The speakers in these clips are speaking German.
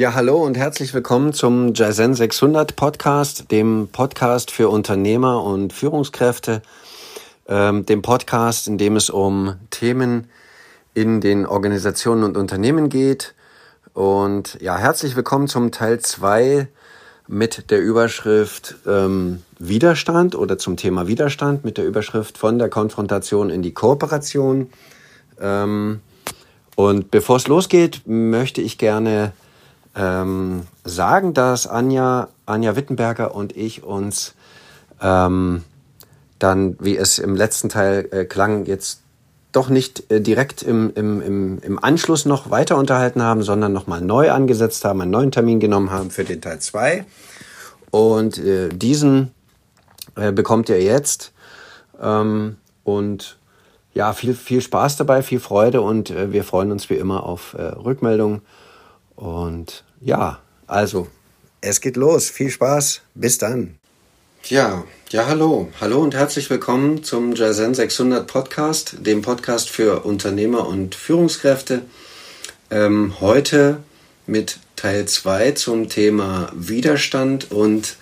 Ja, hallo und herzlich willkommen zum Jaizen 600 Podcast, dem Podcast für Unternehmer und Führungskräfte, ähm, dem Podcast, in dem es um Themen in den Organisationen und Unternehmen geht. Und ja, herzlich willkommen zum Teil 2 mit der Überschrift ähm, Widerstand oder zum Thema Widerstand mit der Überschrift von der Konfrontation in die Kooperation. Ähm, und bevor es losgeht, möchte ich gerne ähm, sagen, dass Anja, Anja Wittenberger und ich uns ähm, dann, wie es im letzten Teil äh, klang, jetzt doch nicht äh, direkt im, im, im, im Anschluss noch weiter unterhalten haben, sondern nochmal neu angesetzt haben, einen neuen Termin genommen haben für den Teil 2. Und äh, diesen äh, bekommt ihr jetzt. Ähm, und ja, viel, viel Spaß dabei, viel Freude und äh, wir freuen uns wie immer auf äh, Rückmeldungen. Und ja, also, es geht los. Viel Spaß. Bis dann. Ja, ja, hallo. Hallo und herzlich willkommen zum Jazen 600 Podcast, dem Podcast für Unternehmer und Führungskräfte. Ähm, heute mit Teil 2 zum Thema Widerstand und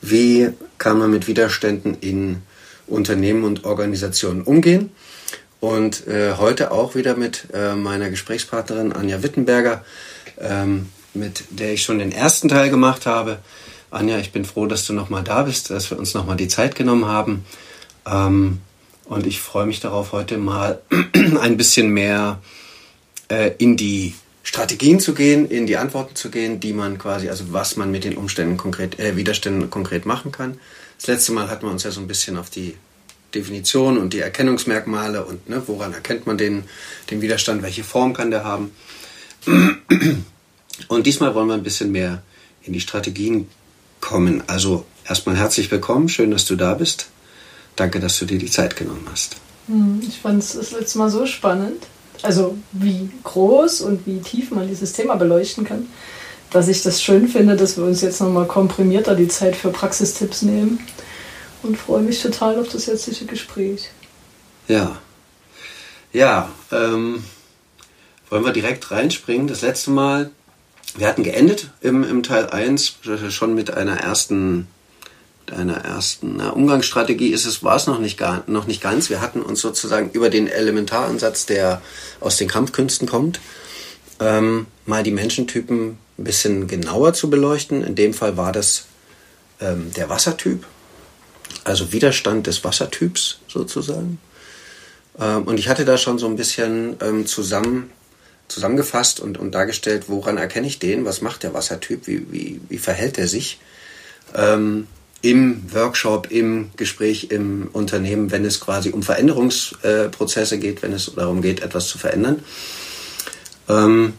wie kann man mit Widerständen in Unternehmen und Organisationen umgehen. Und äh, heute auch wieder mit äh, meiner Gesprächspartnerin Anja Wittenberger, ähm, mit der ich schon den ersten Teil gemacht habe. Anja, ich bin froh, dass du nochmal da bist, dass wir uns nochmal die Zeit genommen haben. Ähm, und ich freue mich darauf, heute mal ein bisschen mehr äh, in die Strategien zu gehen, in die Antworten zu gehen, die man quasi, also was man mit den Umständen konkret, äh, Widerständen konkret machen kann. Das letzte Mal hatten wir uns ja so ein bisschen auf die Definition und die Erkennungsmerkmale und ne, woran erkennt man den, den Widerstand, welche Form kann der haben. Und diesmal wollen wir ein bisschen mehr in die Strategien kommen. Also erstmal herzlich willkommen, schön, dass du da bist. Danke, dass du dir die Zeit genommen hast. Hm, ich fand es das letzte Mal so spannend, also wie groß und wie tief man dieses Thema beleuchten kann, dass ich das schön finde, dass wir uns jetzt nochmal komprimierter die Zeit für Praxistipps nehmen und freue mich total auf das jetzige Gespräch. Ja. Ja, ähm, wollen wir direkt reinspringen. Das letzte Mal, wir hatten geendet im, im Teil 1 schon mit einer ersten einer ersten na, Umgangsstrategie ist es, war es noch nicht, gar, noch nicht ganz. Wir hatten uns sozusagen über den Elementaransatz, der aus den Kampfkünsten kommt, ähm, mal die Menschentypen ein bisschen genauer zu beleuchten. In dem Fall war das ähm, der Wassertyp also Widerstand des Wassertyps sozusagen. Ähm, und ich hatte da schon so ein bisschen ähm, zusammen, zusammengefasst und, und dargestellt, woran erkenne ich den, was macht der Wassertyp, wie, wie, wie verhält er sich ähm, im Workshop, im Gespräch, im Unternehmen, wenn es quasi um Veränderungsprozesse geht, wenn es darum geht, etwas zu verändern. Ähm,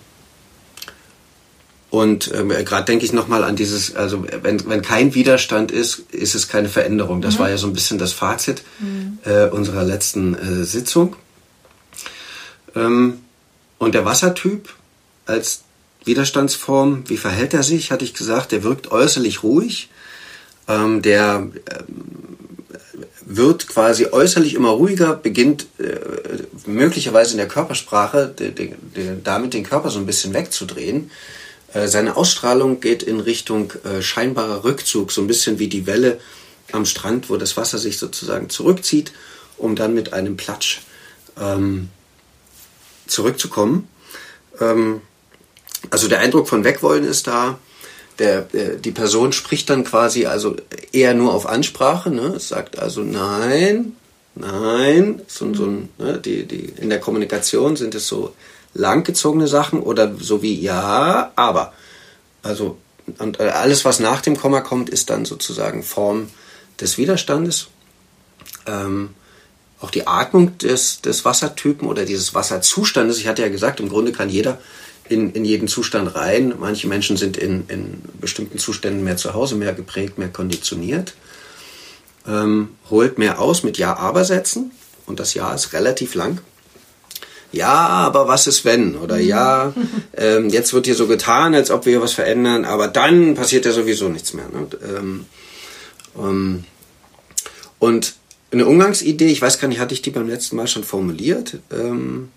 und ähm, gerade denke ich nochmal an dieses, also wenn, wenn kein Widerstand ist, ist es keine Veränderung. Das mhm. war ja so ein bisschen das Fazit mhm. äh, unserer letzten äh, Sitzung. Ähm, und der Wassertyp als Widerstandsform, wie verhält er sich, hatte ich gesagt, der wirkt äußerlich ruhig. Ähm, der äh, wird quasi äußerlich immer ruhiger, beginnt äh, möglicherweise in der Körpersprache de, de, de, damit den Körper so ein bisschen wegzudrehen. Äh, seine Ausstrahlung geht in Richtung äh, scheinbarer Rückzug, so ein bisschen wie die Welle am Strand, wo das Wasser sich sozusagen zurückzieht, um dann mit einem Platsch ähm, zurückzukommen. Ähm, also der Eindruck von Wegwollen ist da. Der, die Person spricht dann quasi also eher nur auf Ansprache, ne? Sagt also nein, nein, so, so ne? die, die, in der Kommunikation sind es so langgezogene Sachen oder so wie ja, aber. Also und alles, was nach dem Komma kommt, ist dann sozusagen Form des Widerstandes. Ähm, auch die Atmung des, des Wassertypen oder dieses Wasserzustandes. Ich hatte ja gesagt, im Grunde kann jeder in, in jeden Zustand rein. Manche Menschen sind in, in bestimmten Zuständen mehr zu Hause, mehr geprägt, mehr konditioniert. Ähm, holt mehr aus mit Ja-Aber-Sätzen. Und das Ja ist relativ lang ja, aber was ist wenn? Oder ja, ähm, jetzt wird hier so getan, als ob wir was verändern, aber dann passiert ja sowieso nichts mehr. Ne? Ähm, ähm, und eine Umgangsidee, ich weiß gar nicht, hatte ich die beim letzten Mal schon formuliert? Ähm,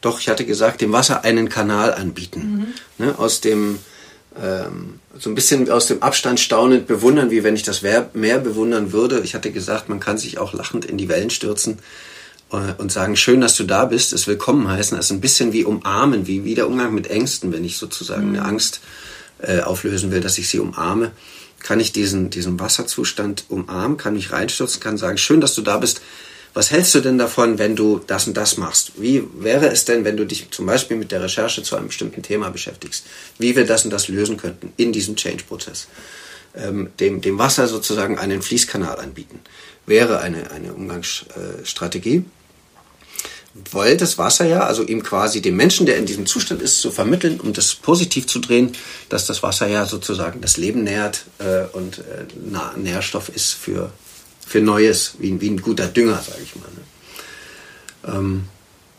doch, ich hatte gesagt, dem Wasser einen Kanal anbieten. Mhm. Ne? Aus dem ähm, so ein bisschen aus dem Abstand staunend bewundern, wie wenn ich das Meer bewundern würde. Ich hatte gesagt, man kann sich auch lachend in die Wellen stürzen äh, und sagen, schön, dass du da bist, es willkommen heißen. Das ist ein bisschen wie umarmen, wie, wie der Umgang mit Ängsten, wenn ich sozusagen eine mhm. Angst äh, auflösen will, dass ich sie umarme. Kann ich diesen, diesen Wasserzustand umarmen, kann mich reinstürzen, kann sagen, schön, dass du da bist. Was hältst du denn davon, wenn du das und das machst? Wie wäre es denn, wenn du dich zum Beispiel mit der Recherche zu einem bestimmten Thema beschäftigst? Wie wir das und das lösen könnten in diesem Change-Prozess? Ähm, dem, dem Wasser sozusagen einen Fließkanal anbieten, wäre eine, eine Umgangsstrategie. Weil das Wasser ja, also ihm quasi dem Menschen, der in diesem Zustand ist, zu vermitteln, um das positiv zu drehen, dass das Wasser ja sozusagen das Leben nährt äh, und äh, Nährstoff ist für für Neues, wie, wie ein guter Dünger, sage ich mal. Ne? Ähm,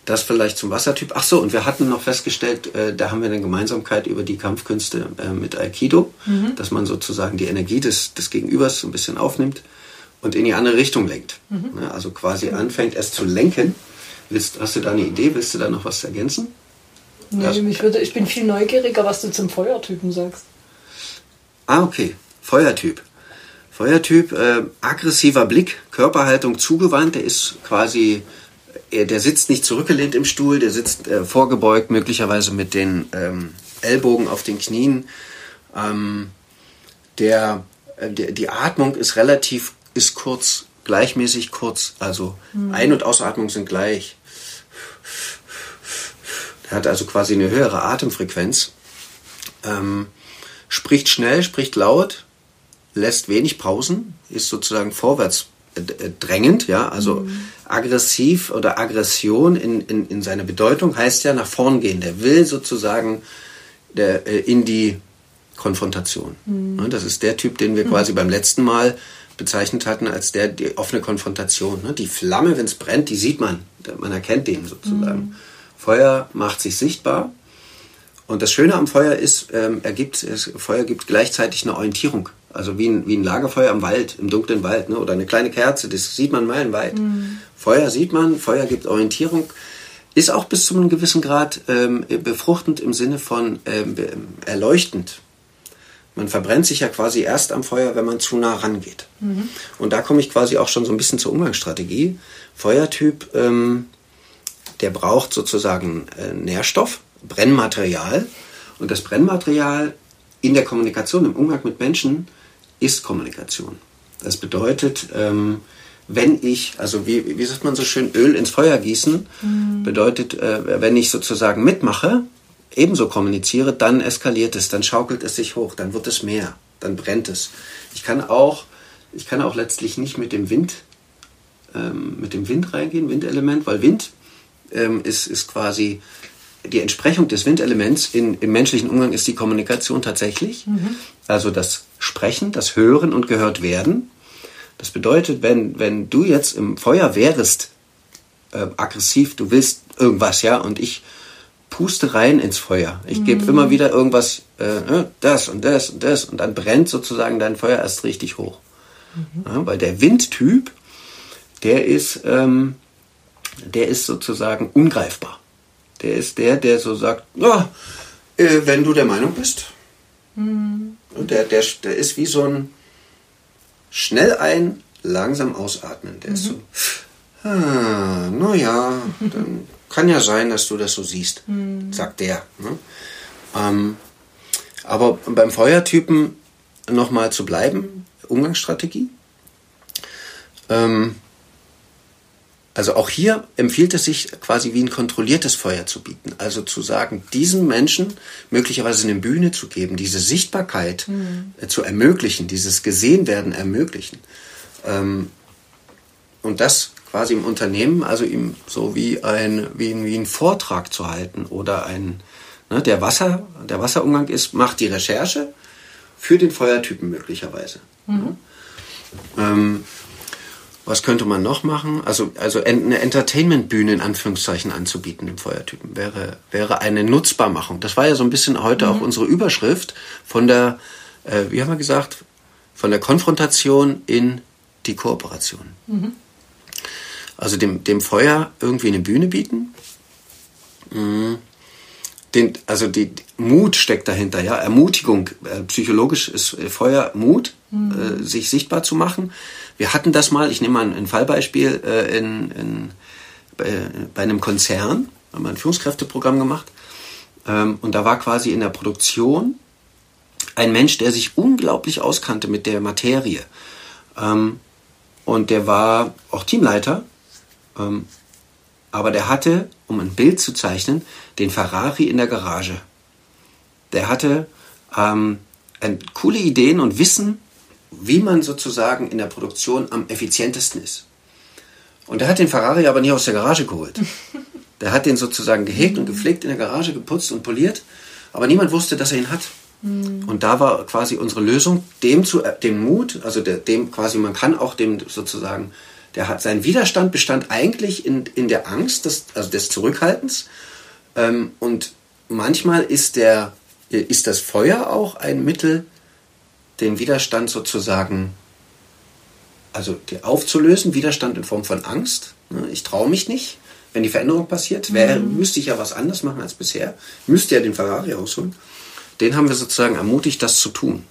das vielleicht zum Wassertyp. Ach so, und wir hatten noch festgestellt, äh, da haben wir eine Gemeinsamkeit über die Kampfkünste äh, mit Aikido, mhm. dass man sozusagen die Energie des, des Gegenübers so ein bisschen aufnimmt und in die andere Richtung lenkt. Mhm. Ne? Also quasi anfängt, es zu lenken. Willst, hast du da eine Idee? Willst du da noch was ergänzen? Nee, ja. mich würde, ich bin viel neugieriger, was du zum Feuertypen sagst. Ah, okay. Feuertyp. Feuertyp, äh, aggressiver Blick, Körperhaltung zugewandt, der ist quasi, äh, der sitzt nicht zurückgelehnt im Stuhl, der sitzt äh, vorgebeugt, möglicherweise mit den ähm, Ellbogen auf den Knien. Ähm, der, äh, der, die Atmung ist relativ, ist kurz, gleichmäßig kurz, also mhm. Ein- und Ausatmung sind gleich. Er hat also quasi eine höhere Atemfrequenz. Ähm, spricht schnell, spricht laut, lässt wenig Pausen, ist sozusagen vorwärts äh, drängend, ja, also mhm. aggressiv oder Aggression in, in, in seiner Bedeutung heißt ja nach vorn gehen. Der will sozusagen der, äh, in die Konfrontation. Mhm. Das ist der Typ, den wir mhm. quasi beim letzten Mal bezeichnet hatten als der die offene Konfrontation. Ne? Die Flamme, wenn es brennt, die sieht man. Man erkennt den sozusagen. Feuer macht sich sichtbar. Und das Schöne am Feuer ist, ähm, er gibt, es, Feuer gibt gleichzeitig eine Orientierung. Also wie ein, wie ein Lagerfeuer im Wald, im dunklen Wald, ne? oder eine kleine Kerze, das sieht man meilenweit. Mhm. Feuer sieht man, Feuer gibt Orientierung, ist auch bis zu einem gewissen Grad ähm, befruchtend im Sinne von ähm, erleuchtend. Man verbrennt sich ja quasi erst am Feuer, wenn man zu nah rangeht. Mhm. Und da komme ich quasi auch schon so ein bisschen zur Umgangsstrategie. Feuertyp, ähm, der braucht sozusagen äh, Nährstoff, Brennmaterial. Und das Brennmaterial in der Kommunikation, im Umgang mit Menschen, ist Kommunikation. Das bedeutet, ähm, wenn ich, also wie, wie sagt man so schön, Öl ins Feuer gießen, mhm. bedeutet, äh, wenn ich sozusagen mitmache, ebenso kommuniziere, dann eskaliert es, dann schaukelt es sich hoch, dann wird es mehr, dann brennt es. Ich kann auch, ich kann auch letztlich nicht mit dem Wind, ähm, mit dem Wind reingehen, Windelement, weil Wind ähm, ist, ist quasi die Entsprechung des Windelements in, im menschlichen Umgang ist die Kommunikation tatsächlich. Mhm. Also das Sprechen, das Hören und gehört werden. Das bedeutet, wenn, wenn du jetzt im Feuer wärst, äh, aggressiv, du willst irgendwas, ja, und ich puste rein ins Feuer. Ich mhm. gebe immer wieder irgendwas, äh, ne, das und das und das, und dann brennt sozusagen dein Feuer erst richtig hoch. Mhm. Ja, weil der Windtyp, der ist, ähm, der ist sozusagen ungreifbar. Der ist der, der so sagt, ja, äh, wenn du der Meinung bist. Mhm. Und der, der, der ist wie so ein schnell ein, langsam ausatmen. Der mhm. ist so, ah, naja, dann kann ja sein, dass du das so siehst, mhm. sagt der. Ne? Ähm, aber beim Feuertypen nochmal zu bleiben, Umgangsstrategie. Ähm, also auch hier empfiehlt es sich quasi wie ein kontrolliertes Feuer zu bieten. Also zu sagen, diesen Menschen möglicherweise eine Bühne zu geben, diese Sichtbarkeit mhm. zu ermöglichen, dieses Gesehenwerden ermöglichen. Ähm, und das quasi im Unternehmen, also ihm so wie ein, wie ein, wie ein Vortrag zu halten oder ein, ne, der Wasser, der Wasserumgang ist, macht die Recherche für den Feuertypen möglicherweise. Mhm. Ähm, was könnte man noch machen? Also, also eine Entertainment-Bühne in Anführungszeichen anzubieten im Feuertypen wäre, wäre eine Nutzbarmachung. Das war ja so ein bisschen heute mhm. auch unsere Überschrift von der, äh, wie haben wir gesagt, von der Konfrontation in die Kooperation. Mhm. Also dem, dem Feuer irgendwie eine Bühne bieten, mhm. den, also die, Mut steckt dahinter, ja, Ermutigung. Äh, psychologisch ist äh, Feuer Mut, äh, sich sichtbar zu machen. Wir hatten das mal, ich nehme mal ein, ein Fallbeispiel, äh, in, in, bei, bei einem Konzern, haben wir ein Führungskräfteprogramm gemacht. Ähm, und da war quasi in der Produktion ein Mensch, der sich unglaublich auskannte mit der Materie. Ähm, und der war auch Teamleiter. Ähm, aber der hatte, um ein Bild zu zeichnen, den Ferrari in der Garage. Der hatte ähm, coole Ideen und Wissen, wie man sozusagen in der Produktion am effizientesten ist. Und er hat den Ferrari aber nie aus der Garage geholt. Der hat den sozusagen gehegt und gepflegt in der Garage, geputzt und poliert, aber niemand wusste, dass er ihn hat. Mhm. Und da war quasi unsere Lösung, dem zu, äh, dem Mut, also der, dem quasi, man kann auch dem sozusagen, der hat, sein Widerstand bestand eigentlich in, in der Angst, des, also des Zurückhaltens. Ähm, und manchmal ist der, ist das Feuer auch ein Mittel, den Widerstand sozusagen, also aufzulösen, Widerstand in Form von Angst. Ne, ich traue mich nicht, wenn die Veränderung passiert. Mhm. Müsste ich ja was anders machen als bisher. Müsste ja den Ferrari ausholen den haben wir sozusagen ermutigt, das zu tun.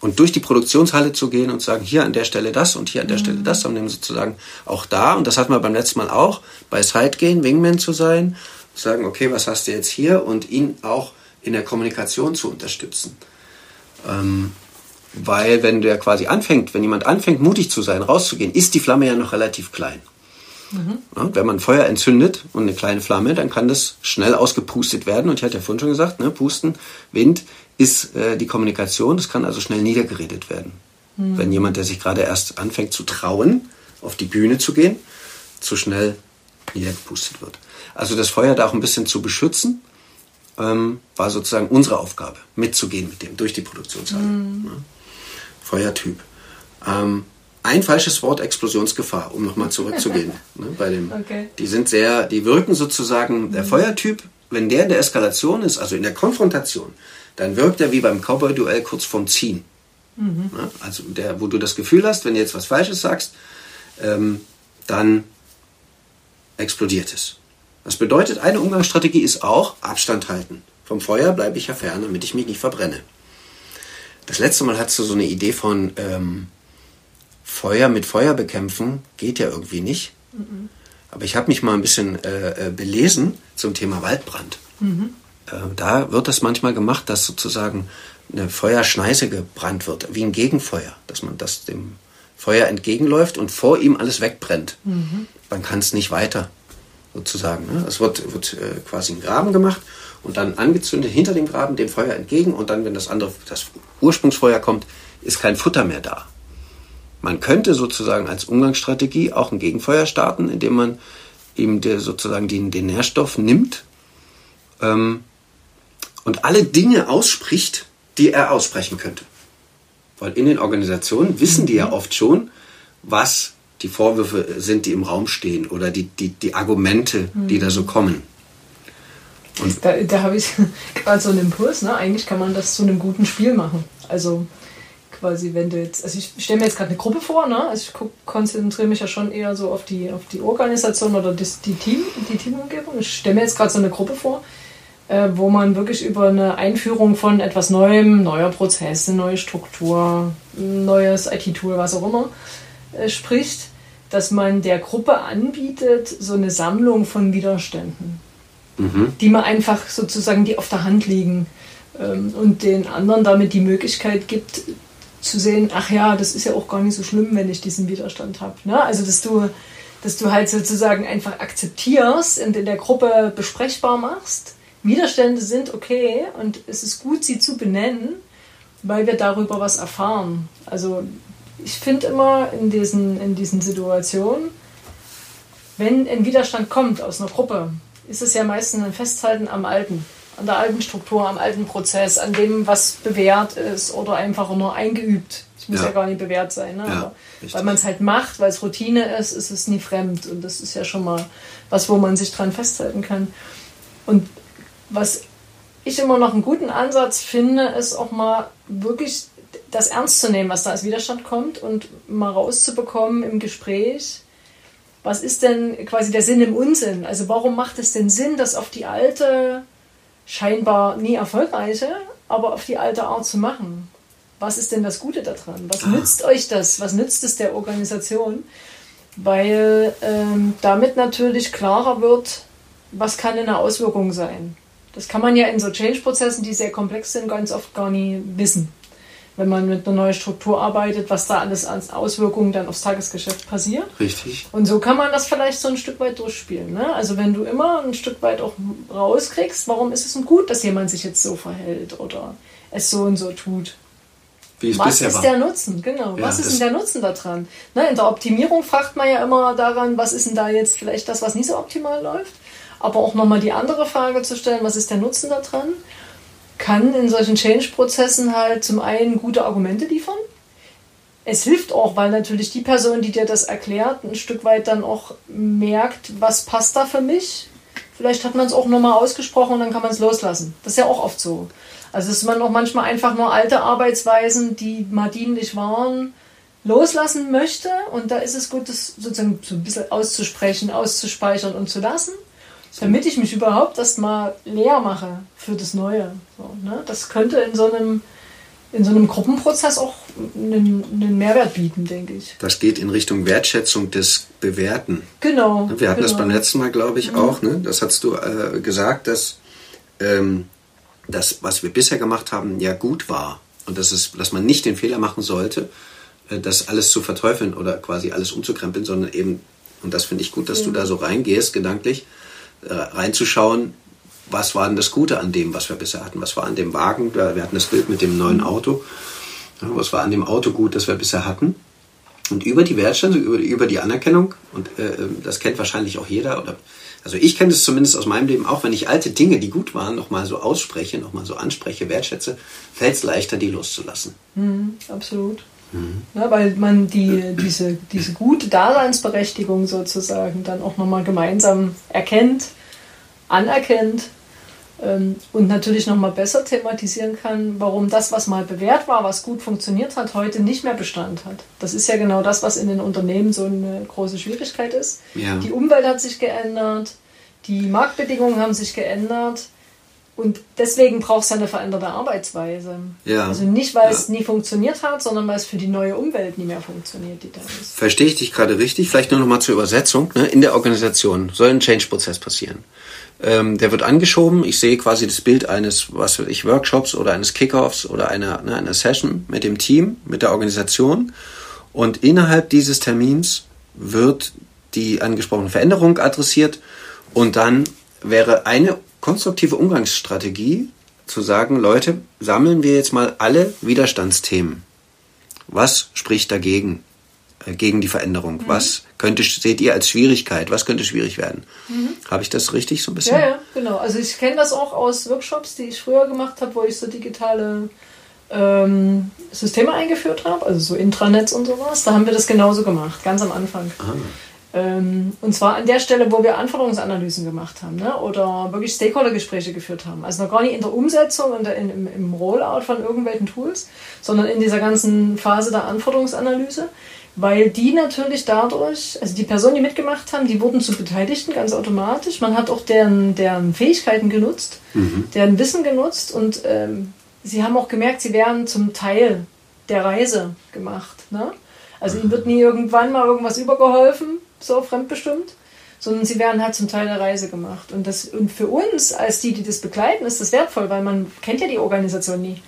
Und durch die Produktionshalle zu gehen und zu sagen, hier an der Stelle das und hier an der mhm. Stelle das, haben wir sozusagen auch da, und das hatten wir beim letzten Mal auch, bei Side gehen, Wingman zu sein, sagen, okay, was hast du jetzt hier und ihn auch in der Kommunikation zu unterstützen. Ähm, weil wenn der quasi anfängt, wenn jemand anfängt, mutig zu sein, rauszugehen, ist die Flamme ja noch relativ klein. Mhm. Ja, wenn man Feuer entzündet und eine kleine Flamme, dann kann das schnell ausgepustet werden. Und ich hatte ja vorhin schon gesagt, ne, Pusten, Wind ist äh, die Kommunikation. Das kann also schnell niedergeredet werden. Mhm. Wenn jemand, der sich gerade erst anfängt zu trauen, auf die Bühne zu gehen, zu schnell niedergepustet wird. Also das Feuer da auch ein bisschen zu beschützen, ähm, war sozusagen unsere Aufgabe, mitzugehen mit dem durch die Produktionshalle. Mhm. Feuertyp. Ähm, ein falsches Wort Explosionsgefahr, um nochmal zurückzugehen. ne, bei dem, okay. Die sind sehr, die wirken sozusagen, der mhm. Feuertyp, wenn der in der Eskalation ist, also in der Konfrontation, dann wirkt er wie beim Cowboy-Duell kurz vorm Ziehen. Mhm. Ne, also der, wo du das Gefühl hast, wenn du jetzt was Falsches sagst, ähm, dann explodiert es. Das bedeutet, eine Umgangsstrategie ist auch Abstand halten. Vom Feuer bleibe ich ja fern, damit ich mich nicht verbrenne. Das letzte Mal hattest du so eine Idee von ähm, Feuer mit Feuer bekämpfen geht ja irgendwie nicht. Mhm. Aber ich habe mich mal ein bisschen äh, äh, belesen zum Thema Waldbrand. Mhm. Äh, da wird das manchmal gemacht, dass sozusagen eine Feuerschneise gebrannt wird, wie ein Gegenfeuer, dass man das dem Feuer entgegenläuft und vor ihm alles wegbrennt. Mhm. Man kann es nicht weiter, sozusagen. Ne? Es wird, wird äh, quasi ein Graben gemacht und dann angezündet hinter dem Graben dem Feuer entgegen und dann, wenn das andere, das Ursprungsfeuer kommt, ist kein Futter mehr da. Man könnte sozusagen als Umgangsstrategie auch ein Gegenfeuer starten, indem man ihm der, sozusagen den, den Nährstoff nimmt ähm, und alle Dinge ausspricht, die er aussprechen könnte. Weil in den Organisationen wissen die ja oft schon, was die Vorwürfe sind, die im Raum stehen oder die, die, die Argumente, die da so mhm. kommen. Und da, da habe ich gerade so einen Impuls, ne? eigentlich kann man das zu einem guten Spiel machen. Also quasi, wenn du jetzt, also ich stelle mir jetzt gerade eine Gruppe vor, ne? Also ich konzentriere mich ja schon eher so auf die, auf die Organisation oder das, die Team, die Teamumgebung. Ich stelle mir jetzt gerade so eine Gruppe vor, äh, wo man wirklich über eine Einführung von etwas Neuem, neuer Prozess, eine neue Struktur, neues IT-Tool, was auch immer, äh, spricht, dass man der Gruppe anbietet, so eine Sammlung von Widerständen, mhm. die man einfach sozusagen, die auf der Hand liegen ähm, und den anderen damit die Möglichkeit gibt, zu sehen, ach ja, das ist ja auch gar nicht so schlimm, wenn ich diesen Widerstand habe. Ne? Also, dass du, dass du halt sozusagen einfach akzeptierst und in der Gruppe besprechbar machst. Widerstände sind okay und es ist gut, sie zu benennen, weil wir darüber was erfahren. Also, ich finde immer in diesen, in diesen Situationen, wenn ein Widerstand kommt aus einer Gruppe, ist es ja meistens ein Festhalten am Alten an der alten Struktur, am alten Prozess, an dem, was bewährt ist oder einfach nur eingeübt. Es muss ja. ja. gar nicht bewährt sein. Ne? Ja, weil man es halt macht, weil es Routine ist, ist es nie fremd. Und das ist ja schon mal was, wo man sich dran festhalten kann. Und was ich immer noch einen guten Ansatz finde, ist auch mal wirklich das ernst zu nehmen, was da als Widerstand kommt und mal rauszubekommen im Gespräch, was ist denn quasi der Sinn im Unsinn? Also warum macht es denn Sinn, das auf die alte scheinbar nie erfolgreiche, aber auf die alte Art zu machen. Was ist denn das Gute daran? Was ah. nützt euch das? Was nützt es der Organisation? Weil ähm, damit natürlich klarer wird, was kann eine Auswirkung sein. Das kann man ja in so Change-Prozessen, die sehr komplex sind, ganz oft gar nie wissen. Wenn man mit einer neuen Struktur arbeitet, was da alles an Auswirkungen dann aufs Tagesgeschäft passiert. Richtig. Und so kann man das vielleicht so ein Stück weit durchspielen. Ne? Also wenn du immer ein Stück weit auch rauskriegst, warum ist es denn gut, dass jemand sich jetzt so verhält oder es so und so tut. Wie es was bisher ist war. der Nutzen? Genau. Ja, was ist denn der Nutzen daran? Ne, in der Optimierung fragt man ja immer daran, was ist denn da jetzt vielleicht das, was nicht so optimal läuft? aber auch nochmal die andere Frage zu stellen, was ist der Nutzen daran, kann in solchen Change-Prozessen halt zum einen gute Argumente liefern. Es hilft auch, weil natürlich die Person, die dir das erklärt, ein Stück weit dann auch merkt, was passt da für mich. Vielleicht hat man es auch nochmal ausgesprochen und dann kann man es loslassen. Das ist ja auch oft so. Also dass man auch manchmal einfach nur alte Arbeitsweisen, die mal dienlich waren, loslassen möchte. Und da ist es gut, das sozusagen so ein bisschen auszusprechen, auszuspeichern und zu lassen damit ich mich überhaupt erstmal leer mache für das Neue. So, ne? Das könnte in so einem in so einem Gruppenprozess auch einen, einen, Mehrwert bieten, denke ich. Das geht in Richtung Wertschätzung des Bewerten. Genau. Wir hatten genau. das beim letzten Mal, glaube ich, mhm. auch. Ne? Das hast du äh, gesagt, dass ähm, das, was wir bisher gemacht haben, ja gut war. Und dass, es, dass man nicht den Fehler machen sollte, äh, das alles zu verteufeln oder quasi alles umzukrempeln, sondern eben, und das finde ich gut, dass ja. du da so reingehst, gedanklich, reinzuschauen, was war denn das Gute an dem, was wir bisher hatten? Was war an dem Wagen? Wir hatten das Bild mit dem neuen Auto. Was war an dem Auto gut, das wir bisher hatten? Und über die Wertschätzung, über, über die Anerkennung, und äh, das kennt wahrscheinlich auch jeder, oder also ich kenne es zumindest aus meinem Leben auch, wenn ich alte Dinge, die gut waren, nochmal so ausspreche, nochmal so anspreche, wertschätze, fällt es leichter, die loszulassen. Mhm, absolut. Mhm. Ja, weil man die, diese, diese gute Daseinsberechtigung sozusagen dann auch nochmal gemeinsam erkennt, anerkennt ähm, und natürlich nochmal besser thematisieren kann, warum das, was mal bewährt war, was gut funktioniert hat, heute nicht mehr Bestand hat. Das ist ja genau das, was in den Unternehmen so eine große Schwierigkeit ist. Ja. Die Umwelt hat sich geändert, die Marktbedingungen haben sich geändert und deswegen braucht es eine veränderte Arbeitsweise. Ja. Also nicht, weil ja. es nie funktioniert hat, sondern weil es für die neue Umwelt nie mehr funktioniert, die da ist. Verstehe ich dich gerade richtig? Vielleicht nur noch mal zur Übersetzung. Ne? In der Organisation soll ein Change-Prozess passieren. Ähm, der wird angeschoben. Ich sehe quasi das Bild eines, was weiß ich, Workshops oder eines Kickoffs oder einer, ne, einer Session mit dem Team, mit der Organisation. Und innerhalb dieses Termins wird die angesprochene Veränderung adressiert und dann wäre eine konstruktive Umgangsstrategie zu sagen, Leute, sammeln wir jetzt mal alle Widerstandsthemen. Was spricht dagegen, äh, gegen die Veränderung? Mhm. Was könnte, seht ihr als Schwierigkeit? Was könnte schwierig werden? Mhm. Habe ich das richtig so ein bisschen? Ja, ja, genau. Also ich kenne das auch aus Workshops, die ich früher gemacht habe, wo ich so digitale ähm, Systeme eingeführt habe, also so Intranets und sowas. Da haben wir das genauso gemacht, ganz am Anfang. Ah. Ähm, und zwar an der Stelle, wo wir Anforderungsanalysen gemacht haben ne? oder wirklich Stakeholder-Gespräche geführt haben. Also noch gar nicht in der Umsetzung und in, im, im Rollout von irgendwelchen Tools, sondern in dieser ganzen Phase der Anforderungsanalyse, weil die natürlich dadurch, also die Personen, die mitgemacht haben, die wurden zu Beteiligten ganz automatisch. Man hat auch deren, deren Fähigkeiten genutzt, mhm. deren Wissen genutzt und ähm, sie haben auch gemerkt, sie wären zum Teil der Reise gemacht. Ne? Also ihnen wird nie irgendwann mal irgendwas übergeholfen, so fremdbestimmt, sondern sie werden halt zum Teil der Reise gemacht. Und, das, und für uns, als die, die das begleiten, ist das wertvoll, weil man kennt ja die Organisation nie.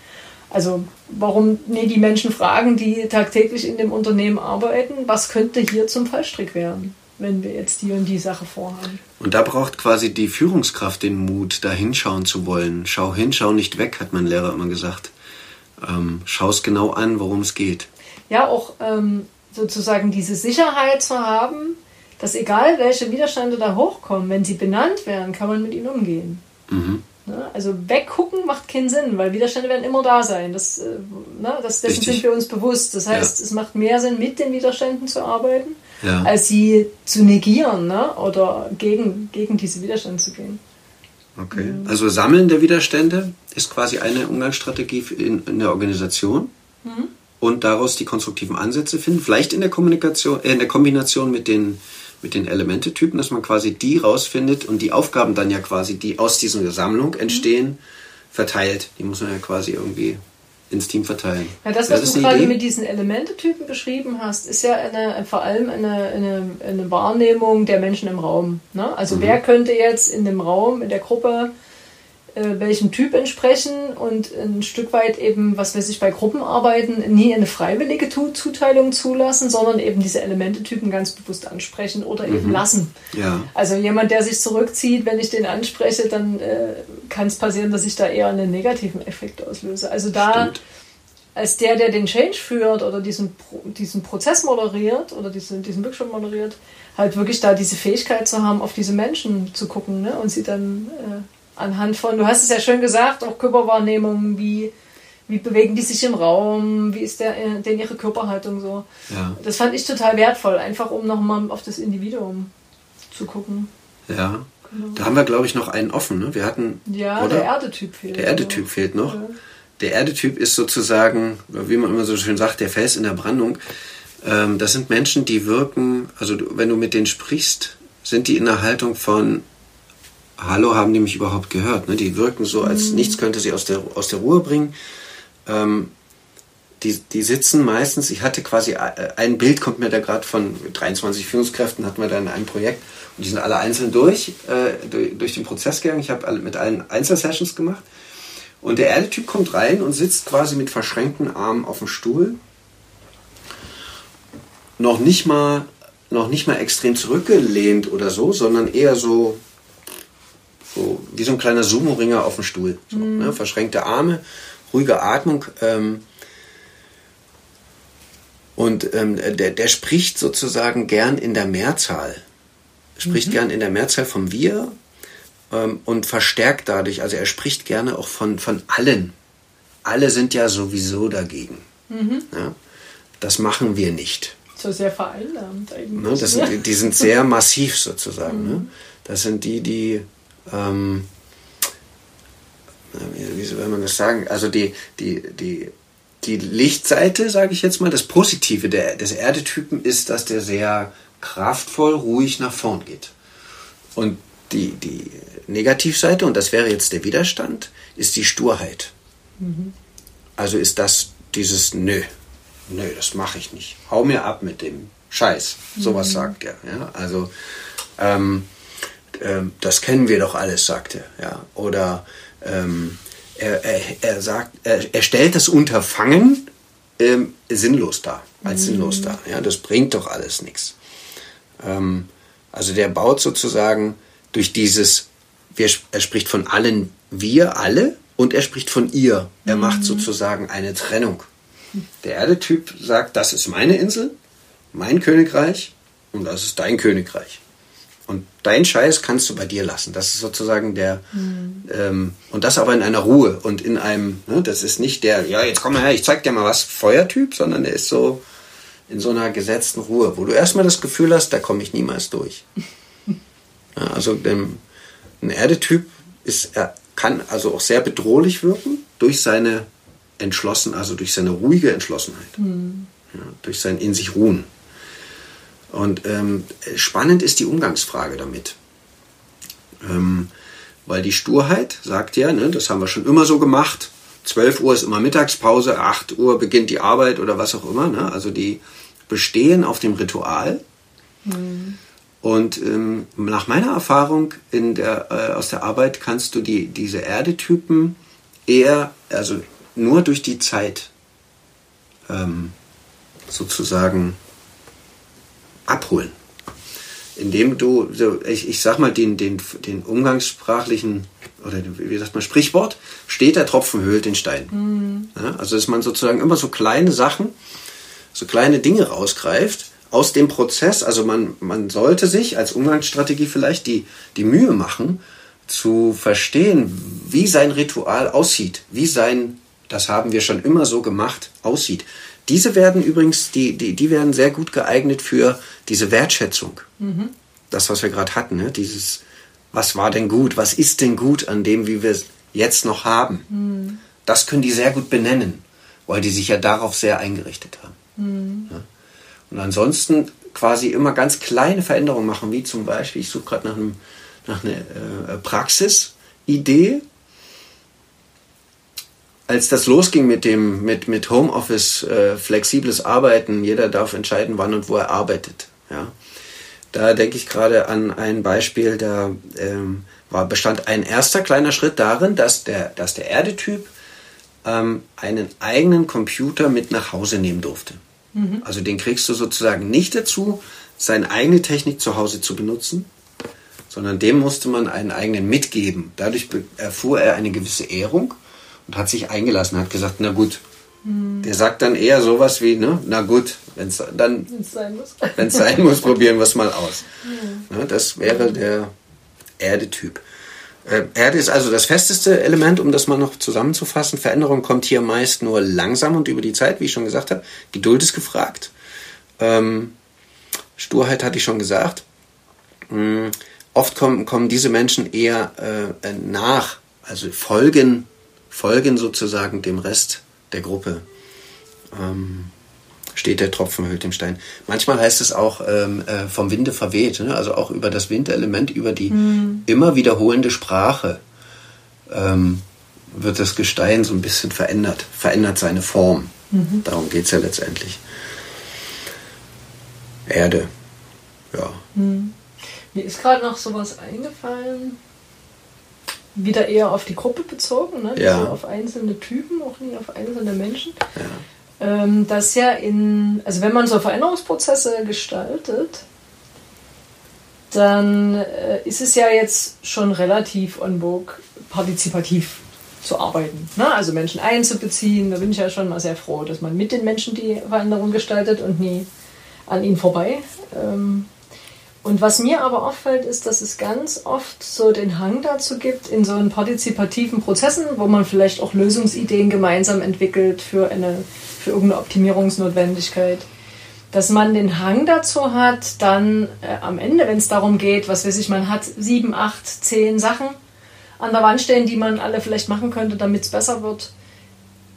Also warum nie die Menschen fragen, die tagtäglich in dem Unternehmen arbeiten, was könnte hier zum Fallstrick werden, wenn wir jetzt die und die Sache vorhaben. Und da braucht quasi die Führungskraft den Mut, da hinschauen zu wollen. Schau hin, schau nicht weg, hat mein Lehrer immer gesagt. Ähm, Schau es genau an, worum es geht. Ja, auch ähm, sozusagen diese Sicherheit zu haben, dass egal welche Widerstände da hochkommen, wenn sie benannt werden, kann man mit ihnen umgehen. Mhm. Ne? Also weggucken macht keinen Sinn, weil Widerstände werden immer da sein. Das, äh, ne? das, dessen Richtig. sind wir uns bewusst. Das heißt, ja. es macht mehr Sinn, mit den Widerständen zu arbeiten, ja. als sie zu negieren ne? oder gegen, gegen diese Widerstände zu gehen. Okay. Mhm. Also Sammeln der Widerstände ist quasi eine Umgangsstrategie in, in der Organisation. Mhm. Und daraus die konstruktiven Ansätze finden, vielleicht in der Kommunikation, äh, in der Kombination mit den mit den Elementetypen, dass man quasi die rausfindet und die Aufgaben dann ja quasi, die aus dieser Sammlung entstehen, mhm. verteilt. Die muss man ja quasi irgendwie ins Team verteilen. Ja, das, was das du gerade Idee? mit diesen Elementetypen beschrieben hast, ist ja eine, vor allem eine, eine, eine Wahrnehmung der Menschen im Raum. Ne? Also mhm. wer könnte jetzt in dem Raum, in der Gruppe äh, welchem Typ entsprechen und ein Stück weit eben, was weiß ich, bei Gruppenarbeiten nie eine freiwillige Zuteilung zulassen, sondern eben diese Elementetypen ganz bewusst ansprechen oder eben mhm. lassen. Ja. Also jemand, der sich zurückzieht, wenn ich den anspreche, dann äh, kann es passieren, dass ich da eher einen negativen Effekt auslöse. Also da Stimmt. als der, der den Change führt oder diesen, diesen Prozess moderiert oder diesen, diesen Workshop moderiert, halt wirklich da diese Fähigkeit zu haben, auf diese Menschen zu gucken ne? und sie dann äh, anhand von, du hast es ja schön gesagt, auch Körperwahrnehmung, wie, wie bewegen die sich im Raum, wie ist der, denn ihre Körperhaltung so. Ja. Das fand ich total wertvoll, einfach um nochmal auf das Individuum zu gucken. Ja. Genau. Da haben wir, glaube ich, noch einen offen. Ne? Wir hatten. Ja, oder? der Erdetyp fehlt. Der Erdetyp fehlt noch. Ja. Der Erdetyp ist sozusagen, wie man immer so schön sagt, der Fels in der Brandung. Ähm, das sind Menschen, die wirken, also wenn du mit denen sprichst, sind die in der Haltung von Hallo haben die mich überhaupt gehört. Ne? Die wirken so, als mhm. nichts könnte sie aus der, aus der Ruhe bringen. Ähm, die, die sitzen meistens, ich hatte quasi äh, ein Bild, kommt mir da gerade von 23 Führungskräften, hatten wir da in einem Projekt und die sind alle einzeln durch, äh, durch, durch, den Prozess gegangen. Ich habe mit allen Einzelsessions gemacht und der Erdetyp kommt rein und sitzt quasi mit verschränkten Armen auf dem Stuhl. Noch nicht mal, noch nicht mal extrem zurückgelehnt oder so, sondern eher so so wie so ein kleiner Sumo-Ringer auf dem Stuhl. So, mhm. ne? Verschränkte Arme, ruhige Atmung. Ähm, und ähm, der, der spricht sozusagen gern in der Mehrzahl. Spricht mhm. gern in der Mehrzahl vom Wir ähm, und verstärkt dadurch. Also er spricht gerne auch von, von allen. Alle sind ja sowieso dagegen. Mhm. Ja? Das machen wir nicht. So sehr vereinnahmt eigentlich. Ne? Das sind, die sind sehr massiv sozusagen. Ne? Mhm. Das sind die, die ähm, wie soll man das sagen? Also die, die, die, die Lichtseite, sage ich jetzt mal, das Positive der, des Erdetypen ist, dass der sehr kraftvoll, ruhig nach vorn geht. Und die, die Negativseite, und das wäre jetzt der Widerstand, ist die Sturheit. Mhm. Also ist das dieses Nö, nö, das mache ich nicht. Hau mir ab mit dem Scheiß. Sowas mhm. sagt er. Ja? Also ähm, ähm, das kennen wir doch alles, sagt er. Ja. Oder ähm, er, er, er, sagt, er, er stellt das Unterfangen ähm, sinnlos dar, als mhm. sinnlos dar. Ja, das bringt doch alles nichts. Ähm, also der baut sozusagen durch dieses, wir, er spricht von allen wir alle und er spricht von ihr. Er mhm. macht sozusagen eine Trennung. Der Erdetyp sagt, das ist meine Insel, mein Königreich und das ist dein Königreich. Und dein Scheiß kannst du bei dir lassen. Das ist sozusagen der, mhm. ähm, und das aber in einer Ruhe und in einem, ne, das ist nicht der, ja, jetzt komm mal her, ich zeig dir mal was, Feuertyp, sondern der ist so in so einer gesetzten Ruhe, wo du erstmal das Gefühl hast, da komme ich niemals durch. Ja, also dem, ein Erdetyp ist, er kann also auch sehr bedrohlich wirken durch seine entschlossen, also durch seine ruhige Entschlossenheit, mhm. ja, durch sein in sich ruhen. Und ähm, spannend ist die Umgangsfrage damit. Ähm, weil die Sturheit sagt ja, ne, das haben wir schon immer so gemacht, 12 Uhr ist immer Mittagspause, 8 Uhr beginnt die Arbeit oder was auch immer. Ne? Also die bestehen auf dem Ritual. Mhm. Und ähm, nach meiner Erfahrung in der, äh, aus der Arbeit kannst du die, diese Erdetypen eher, also nur durch die Zeit ähm, sozusagen abholen. Indem du, so, ich, ich sag mal, den, den, den umgangssprachlichen, oder wie sagt man, Sprichwort, steht der Tropfen höhlt den Stein. Mhm. Ja, also, dass man sozusagen immer so kleine Sachen, so kleine Dinge rausgreift aus dem Prozess. Also, man, man sollte sich als Umgangsstrategie vielleicht die, die Mühe machen, zu verstehen, wie sein Ritual aussieht, wie sein, das haben wir schon immer so gemacht, aussieht. Diese werden übrigens, die, die, die werden sehr gut geeignet für diese Wertschätzung. Mhm. Das, was wir gerade hatten, ne? dieses, was war denn gut, was ist denn gut an dem, wie wir es jetzt noch haben. Mhm. Das können die sehr gut benennen, weil die sich ja darauf sehr eingerichtet haben. Mhm. Ja? Und ansonsten quasi immer ganz kleine Veränderungen machen, wie zum Beispiel, ich suche gerade nach, einem, nach einer äh, Praxisidee. Als das losging mit dem mit, mit Homeoffice, äh, flexibles Arbeiten, jeder darf entscheiden, wann und wo er arbeitet. Ja. Da denke ich gerade an ein Beispiel, da ähm, war, bestand ein erster kleiner Schritt darin, dass der, dass der Erdetyp ähm, einen eigenen Computer mit nach Hause nehmen durfte. Mhm. Also den kriegst du sozusagen nicht dazu, seine eigene Technik zu Hause zu benutzen, sondern dem musste man einen eigenen mitgeben. Dadurch erfuhr er eine gewisse Ehrung und hat sich eingelassen, hat gesagt, na gut, der sagt dann eher sowas wie, ne, na gut, wenn es dann, sein muss, wenn's sein muss probieren wir es mal aus. Ja, das wäre der Erdetyp. Äh, Erde ist also das festeste Element, um das mal noch zusammenzufassen. Veränderung kommt hier meist nur langsam und über die Zeit, wie ich schon gesagt habe. Geduld ist gefragt. Ähm, Sturheit hatte ich schon gesagt. Ähm, oft kommen, kommen diese Menschen eher äh, nach, also folgen, folgen sozusagen dem Rest der Gruppe. Ähm, steht der Tropfen hüllt den Stein. Manchmal heißt es auch ähm, äh, vom Winde verweht, ne? also auch über das Windelement, über die mhm. immer wiederholende Sprache ähm, wird das Gestein so ein bisschen verändert, verändert seine Form. Mhm. Darum geht es ja letztendlich. Erde, ja. Mhm. Mir ist gerade noch sowas eingefallen, wieder eher auf die Gruppe bezogen, ne? ja. auf einzelne Typen, auch nicht auf einzelne Menschen. Ja ähm, dass ja in, also wenn man so Veränderungsprozesse gestaltet, dann äh, ist es ja jetzt schon relativ on vogue, partizipativ zu arbeiten. Ne? Also Menschen einzubeziehen. Da bin ich ja schon mal sehr froh, dass man mit den Menschen die Veränderung gestaltet und nie an ihnen vorbei. Ähm, und was mir aber auffällt, ist, dass es ganz oft so den Hang dazu gibt, in so einen partizipativen Prozessen, wo man vielleicht auch Lösungsideen gemeinsam entwickelt für, eine, für irgendeine Optimierungsnotwendigkeit, dass man den Hang dazu hat, dann äh, am Ende, wenn es darum geht, was weiß ich, man hat sieben, acht, zehn Sachen an der Wand stehen, die man alle vielleicht machen könnte, damit es besser wird.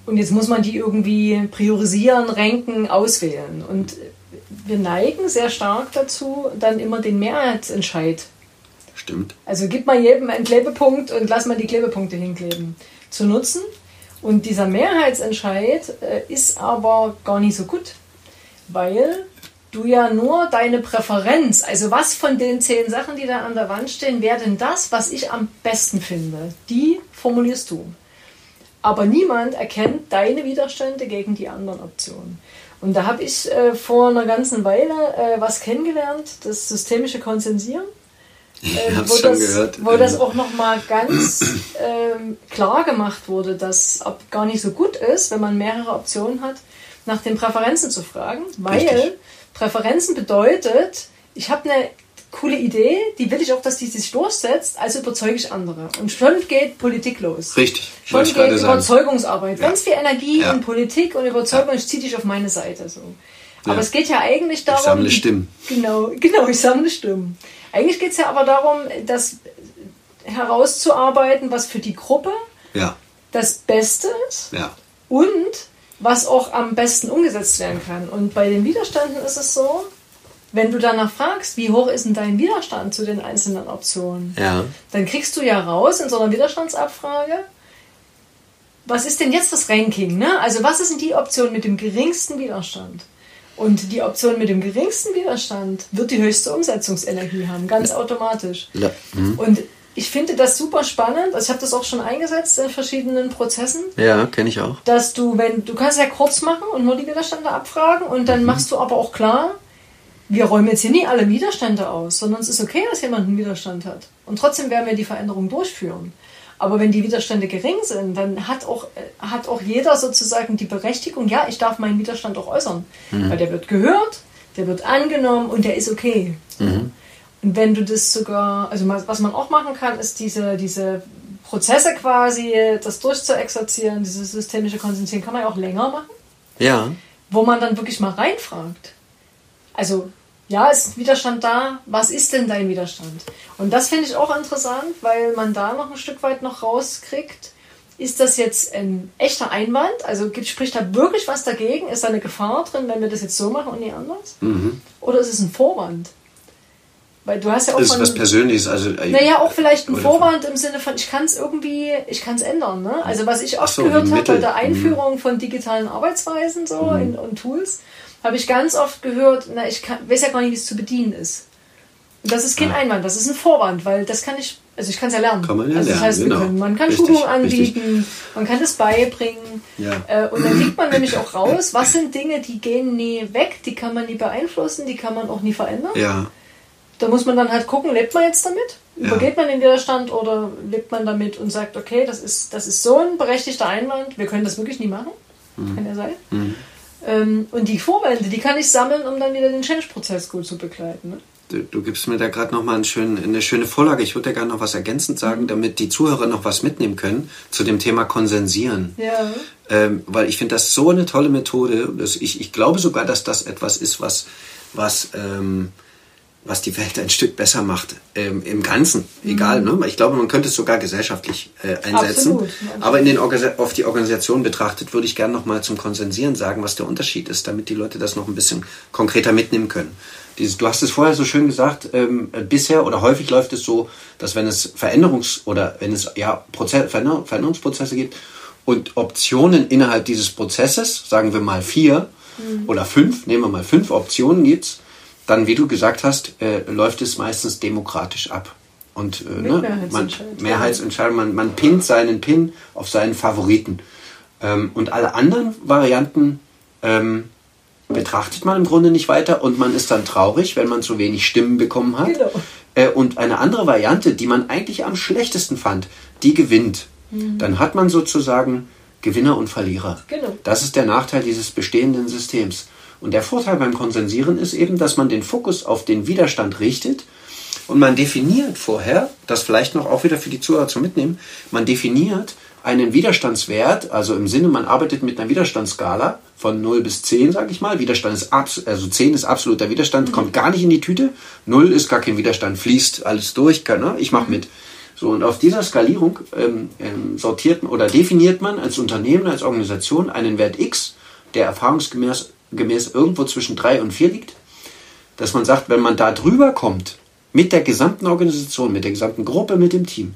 Und jetzt muss man die irgendwie priorisieren, ranken, auswählen. Und wir neigen sehr stark dazu, dann immer den Mehrheitsentscheid. Stimmt. Also gib mal jedem einen Klebepunkt und lass mal die Klebepunkte hinkleben. Zu nutzen. Und dieser Mehrheitsentscheid äh, ist aber gar nicht so gut, weil du ja nur deine Präferenz, also was von den zehn Sachen, die da an der Wand stehen, wäre denn das, was ich am besten finde, die formulierst du. Aber niemand erkennt deine Widerstände gegen die anderen Optionen. Und da habe ich äh, vor einer ganzen Weile äh, was kennengelernt, das systemische Konsensieren. Äh, wo, das, wo das auch nochmal ganz ähm, klar gemacht wurde, dass ob gar nicht so gut ist, wenn man mehrere Optionen hat, nach den Präferenzen zu fragen, weil Richtig. Präferenzen bedeutet, ich habe eine coole Idee, die will ich auch, dass die sich durchsetzt, also überzeuge ich andere. Und schon geht Politik los. Richtig. Schon geht Überzeugungsarbeit. Ja. Ganz viel Energie ja. in Politik und Überzeugung, ja. ich ziehe dich auf meine Seite. So. Aber es geht ja eigentlich darum. Ich sammle Stimmen. Genau, genau, ich sammle Stimmen. Eigentlich geht es ja aber darum, das herauszuarbeiten, was für die Gruppe das Beste ist. Und was auch am besten umgesetzt werden kann. Und bei den Widerständen ist es so, wenn du danach fragst, wie hoch ist denn dein Widerstand zu den einzelnen Optionen, ja. dann kriegst du ja raus in so einer Widerstandsabfrage, was ist denn jetzt das Ranking? Ne? Also was ist denn die Option mit dem geringsten Widerstand? Und die Option mit dem geringsten Widerstand wird die höchste Umsetzungsenergie haben, ganz automatisch. Ja. Mhm. Und ich finde das super spannend. Also ich habe das auch schon eingesetzt in verschiedenen Prozessen. Ja, kenne ich auch. Dass du, wenn du kannst ja kurz machen und nur die Widerstände abfragen und dann mhm. machst du aber auch klar, wir räumen jetzt hier nie alle Widerstände aus, sondern es ist okay, dass jemand einen Widerstand hat. Und trotzdem werden wir die Veränderung durchführen. Aber wenn die Widerstände gering sind, dann hat auch, hat auch jeder sozusagen die Berechtigung, ja, ich darf meinen Widerstand auch äußern. Mhm. Weil der wird gehört, der wird angenommen und der ist okay. Mhm. Und wenn du das sogar, also was man auch machen kann, ist diese, diese Prozesse quasi, das durchzuexerzieren, dieses systemische Konzentrieren, kann man ja auch länger machen. Ja. Wo man dann wirklich mal reinfragt. Also ja, ist Widerstand da? Was ist denn dein Widerstand? Und das finde ich auch interessant, weil man da noch ein Stück weit noch rauskriegt, ist das jetzt ein echter Einwand? Also gibt, spricht da wirklich was dagegen? Ist da eine Gefahr drin, wenn wir das jetzt so machen und nicht anders? Mhm. Oder ist es ein Vorwand? Weil du hast ja auch Das ist von, was Persönliches. Also, naja, auch vielleicht ein Vorwand im Sinne von, ich kann es irgendwie, ich kann es ändern. Ne? Also was ich oft so, gehört habe bei der Einführung von digitalen Arbeitsweisen so Mhm. in, und Tools, habe ich ganz oft gehört, na, ich kann, weiß ja gar nicht, wie es zu bedienen ist. Und das ist kein Ah. Einwand, das ist ein Vorwand, weil das kann ich, also ich kann es ja lernen. Kann man ja also das lernen, heißt, genau. können, man kann Richtig, Schulungen richtig. anbieten, man kann das beibringen. Ja. Äh, und dann kriegt man nämlich auch raus, was sind Dinge, die gehen nie weg, die kann man nie beeinflussen, die kann man auch nie verändern. Ja, Da muss man dann halt gucken, lebt man jetzt damit? Ja. Übergeht man den Widerstand oder lebt man damit und sagt, okay, das ist, das ist so ein berechtigter Einwand, wir können das wirklich nie machen? Mhm. Kann ja sein. Ähm, und die Vorwände, die kann ich sammeln, um dann wieder den Change-Prozess gut zu begleiten. Ne? du, du gibst mir da gerade noch mal einen schönen, eine schöne Vorlage. Ich würde da gerne noch was ergänzend Mhm. sagen, damit die Zuhörer noch was mitnehmen können zu dem Thema Konsensieren. Ja. Ähm, weil ich finde das so eine tolle Methode. Ich, ich glaube sogar, dass das etwas ist, was, was, ähm, was die Welt ein Stück besser macht. Ähm, Im Ganzen. Egal. Ne? Ich glaube, man könnte es sogar gesellschaftlich äh, einsetzen. Absolut, ja. Aber in den auf die Organisation betrachtet, würde ich gerne noch mal zum Konsensieren sagen, was der Unterschied ist, damit die Leute das noch ein bisschen konkreter mitnehmen können. Dieses, du hast es vorher so schön gesagt, ähm, bisher oder häufig läuft es so, dass wenn es Veränderungs- oder wenn es ja, Proze Veränder Veränderungsprozesse gibt und Optionen innerhalb dieses Prozesses, sagen wir mal vier oder fünf, nehmen wir mal fünf Optionen gibt's, dann, wie du gesagt hast, äh, läuft es meistens demokratisch ab. Und äh, ne, man, Mehrheitsentscheid. Mehrheitsentscheidung, man, man pinnt seinen Pin auf seinen Favoriten. Ähm, und alle anderen Varianten ähm, betrachtet man im Grunde nicht weiter und man ist dann traurig, wenn man zu wenig Stimmen bekommen hat. Genau. Äh, und eine andere Variante, die man eigentlich am schlechtesten fand, die gewinnt. Dann hat man sozusagen Gewinner und Verlierer. Genau. Das ist der Nachteil dieses bestehenden Systems. Und der Vorteil beim Konsensieren ist eben, dass man den Fokus auf den Widerstand richtet und man definiert vorher, das vielleicht noch auch wieder für die Zuhörer zu mitnehmen, man definiert einen Widerstandswert, also im Sinne, man arbeitet mit einer Widerstandsskala von 0 bis 10, sage ich mal. Widerstand ist abs also 10 ist absoluter Widerstand, kommt gar nicht in die Tüte. 0 ist gar kein Widerstand, fließt alles durch, kann, ne? ich mache mit. So, und auf dieser Skalierung ähm, ähm, sortiert oder definiert man als Unternehmen, als Organisation einen Wert X, der erfahrungsgemäß gemäß irgendwo zwischen 3 und 4 liegt, dass man sagt, wenn man da drüber kommt, mit der gesamten Organisation, mit der gesamten Gruppe, mit dem Team,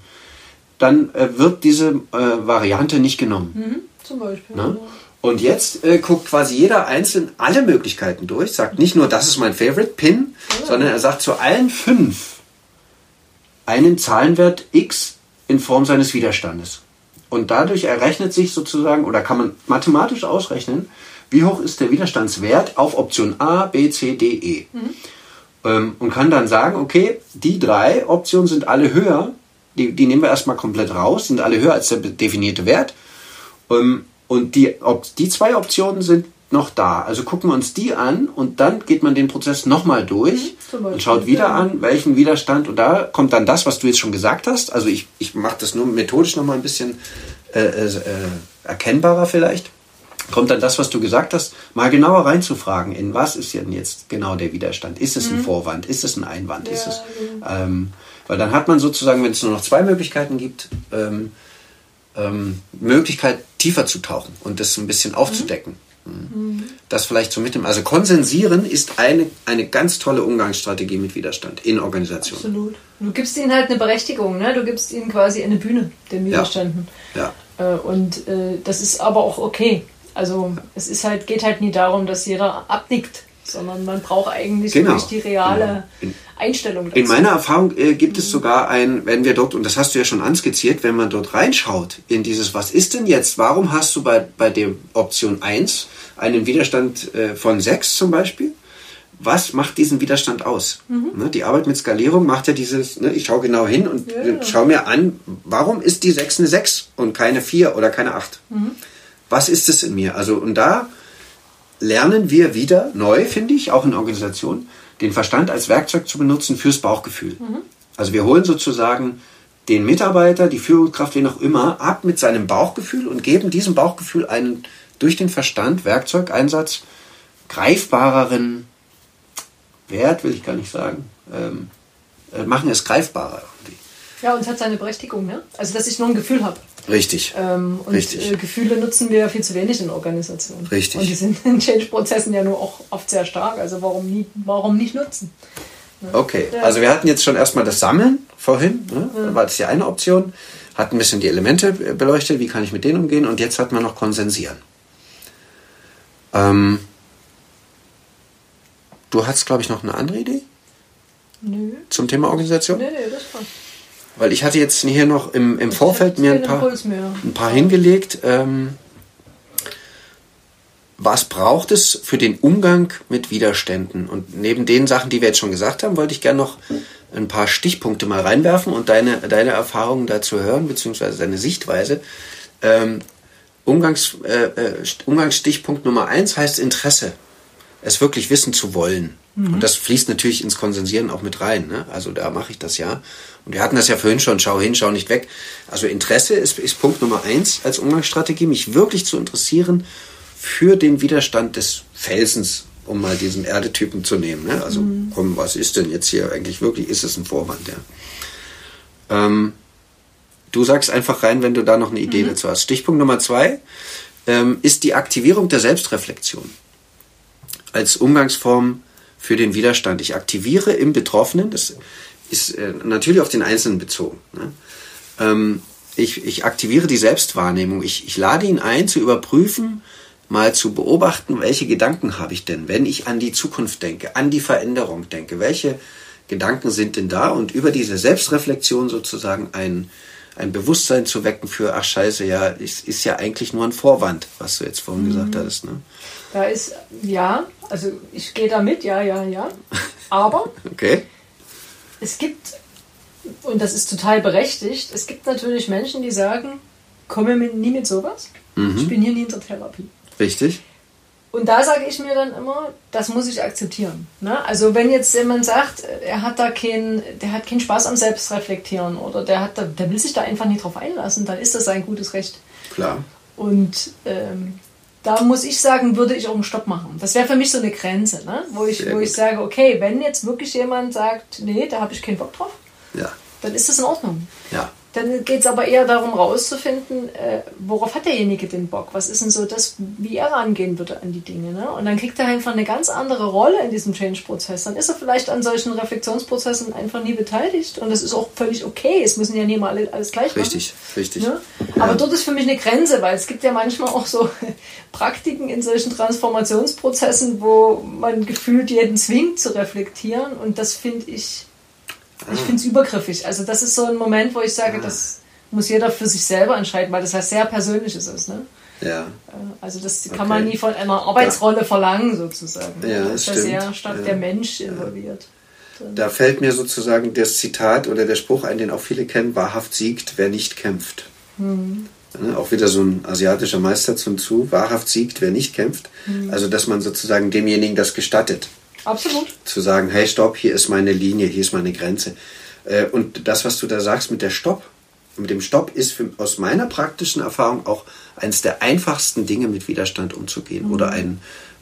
dann äh, wird diese äh, Variante nicht genommen. Mhm, zum Beispiel. Ne? Und jetzt äh, guckt quasi jeder einzeln alle Möglichkeiten durch, sagt nicht nur, das ist mein Favorite Pin, sondern er sagt zu allen fünf einen Zahlenwert X in Form seines Widerstandes. Und dadurch errechnet sich sozusagen, oder kann man mathematisch ausrechnen, wie hoch ist der Widerstandswert auf Option A, B, C, D, E. Ähm, und kann dann sagen, okay, die drei Optionen sind alle höher, die, die nehmen wir erstmal komplett raus, sind alle höher als der definierte Wert. Ähm, und die, ob, die zwei Optionen sind noch da. Also gucken wir uns die an und dann geht man den Prozess nochmal durch Beispiel, und schaut wieder ja. an, welchen Widerstand. Und da kommt dann das, was du jetzt schon gesagt hast. Also ich, ich mache das nur methodisch nochmal ein bisschen äh, äh, äh, erkennbarer vielleicht. Kommt dann das, was du gesagt hast, mal genauer reinzufragen, in was ist denn jetzt genau der Widerstand? Ist es ein Vorwand? Ist es ein Einwand? ist Mhm. Ja, es, ähm, weil dann hat man sozusagen, wenn es nur noch zwei Möglichkeiten gibt, ähm, ähm, Möglichkeit, tiefer zu tauchen und das ein bisschen aufzudecken. Mhm. Das vielleicht so mit dem. Also Konsensieren ist eine, eine ganz tolle Umgangsstrategie mit Widerstand in Organisationen. Absolut. Du gibst ihnen halt eine Berechtigung, ne? du gibst ihnen quasi eine Bühne, den Widerständen. Ja. Äh, und äh, das ist aber auch okay. Also es ist halt, geht halt nie darum, dass jeder abnickt, sondern man braucht eigentlich Genau. wirklich die reale Genau. Einstellung dazu. In meiner Erfahrung äh, gibt es sogar ein, wenn wir dort, und das hast du ja schon anskizziert, wenn man dort reinschaut in dieses, was ist denn jetzt, warum hast du bei, bei der Option 1 einen Widerstand äh, von 6 zum Beispiel? Was macht diesen Widerstand aus? Ne, die Arbeit mit Skalierung macht ja dieses, ne, ich schaue genau hin und Ja. schaue mir an, warum ist die 6 eine 6 und keine 4 oder keine 8? Was ist es in mir? Also, und da lernen wir wieder neu, finde ich, auch in Organisationen, den Verstand als Werkzeug zu benutzen fürs Bauchgefühl. Also wir holen sozusagen den Mitarbeiter, die Führungskraft, wen auch immer, ab mit seinem Bauchgefühl und geben diesem Bauchgefühl einen durch den Verstand, Werkzeugeinsatz, greifbareren Wert, will ich gar nicht sagen, ähm, äh, machen es greifbarer irgendwie. Ja, und es hat seine Berechtigung, ne? Also, dass ich nur ein Gefühl habe. Richtig. Ähm, und Richtig. Äh, Gefühle nutzen wir ja viel zu wenig in Organisationen. Richtig. Und die sind in Change-Prozessen ja nur auch oft sehr stark. Also, warum, nie, warum nicht nutzen? Okay, also wir hatten jetzt schon erstmal das Sammeln vorhin, ne? da war das die eine Option, hat ein bisschen die Elemente beleuchtet, wie kann ich mit denen umgehen und jetzt hat man noch Konsensieren. Ähm, du hast, glaube ich, noch eine andere Idee Nö. zum Thema Organisation? Nee, nee, das war. Weil ich hatte jetzt hier noch im, im Vorfeld mir ein paar, ein paar hingelegt. Ähm, was braucht es für den Umgang mit Widerständen? Und neben den Sachen, die wir jetzt schon gesagt haben, wollte ich gerne noch ein paar Stichpunkte mal reinwerfen und deine, deine Erfahrungen dazu hören, beziehungsweise deine Sichtweise. Ähm, Umgangs, äh, äh, Umgangsstichpunkt Nummer eins heißt Interesse. Es wirklich wissen zu wollen. Und das fließt natürlich ins Konsensieren auch mit rein. Ne? Also da mache ich das ja. Und wir hatten das ja vorhin schon, schau hin, schau nicht weg. Also Interesse ist, ist Punkt Nummer eins als Umgangsstrategie, mich wirklich zu interessieren für den Widerstand des Felsens, um mal diesen Erdetypen zu nehmen. Ne? Also komm, was ist denn jetzt hier eigentlich wirklich? Ist es ein Vorwand? Ja. Ähm, du sagst einfach rein, wenn du da noch eine Idee dazu hast. Stichpunkt Nummer zwei ähm, ist die Aktivierung der Selbstreflexion als Umgangsform für den Widerstand. Ich aktiviere im Betroffenen, das ist äh, natürlich auf den Einzelnen bezogen. Ne? Ähm, ich, ich aktiviere die Selbstwahrnehmung. Ich, ich lade ihn ein, zu überprüfen, mal zu beobachten, welche Gedanken habe ich denn, wenn ich an die Zukunft denke, an die Veränderung denke. Welche Gedanken sind denn da? Und über diese Selbstreflexion sozusagen ein, ein Bewusstsein zu wecken für, ach scheiße, ja, ist, ist ja eigentlich nur ein Vorwand, was du jetzt vorhin gesagt hattest. Ne? Da ist, ja, also ich gehe da mit, ja, ja, ja. Aber Okay. Es gibt, und das ist total berechtigt, es gibt natürlich Menschen, die sagen, komme mir nie mit sowas. Ich bin hier nie in der Therapie. Richtig. Und da sage ich mir dann immer, das muss ich akzeptieren. Ne? Also wenn jetzt jemand sagt, er hat da keinen, der hat keinen Spaß am Selbstreflektieren oder der hat da, der will sich da einfach nicht drauf einlassen, dann ist das sein gutes Recht. Klar. Und ähm, da muss ich sagen, würde ich auch einen Stopp machen. Das wäre für mich so eine Grenze, ne? wo, ich, Sehr wo ich sage, okay, wenn jetzt wirklich jemand sagt, nee, da habe ich keinen Bock drauf, Ja. dann ist das in Ordnung. Ja. Dann geht es aber eher darum, rauszufinden, äh, worauf hat derjenige den Bock? Was ist denn so das, wie er rangehen würde an die Dinge? Ne? Und dann kriegt er einfach eine ganz andere Rolle in diesem Change-Prozess. Dann ist er vielleicht an solchen Reflexionsprozessen einfach nie beteiligt. Und das ist auch völlig okay. Es müssen ja nie mal alle, alles gleich machen. Richtig, richtig. Ne? Aber dort ist für mich eine Grenze, weil es gibt ja manchmal auch so Praktiken in solchen Transformationsprozessen, wo man gefühlt jeden zwingt zu reflektieren. Und das finde ich, ich finde es übergriffig. Also das ist so ein Moment, wo ich sage, das muss jeder für sich selber entscheiden, weil das heißt sehr Persönliches ist. Ne? Ja. Äh, Also das kann Okay. man nie von einer Arbeitsrolle verlangen sozusagen. Ja, da das ist ja stimmt. sehr stark Ja. der Mensch involviert. Da fällt mir sozusagen das Zitat oder der Spruch ein, den auch viele kennen, wahrhaft siegt, wer nicht kämpft. Ja, Auch wieder so ein asiatischer Meister zum Zu, wahrhaft siegt, wer nicht kämpft. Also, dass man sozusagen demjenigen das gestattet, Absolut. zu sagen, hey, stopp, hier ist meine Linie, hier ist meine Grenze. Äh, Und das, was du da sagst mit der Stopp, mit dem Stopp ist für, aus meiner praktischen Erfahrung auch eines der einfachsten Dinge, mit Widerstand umzugehen oder ein,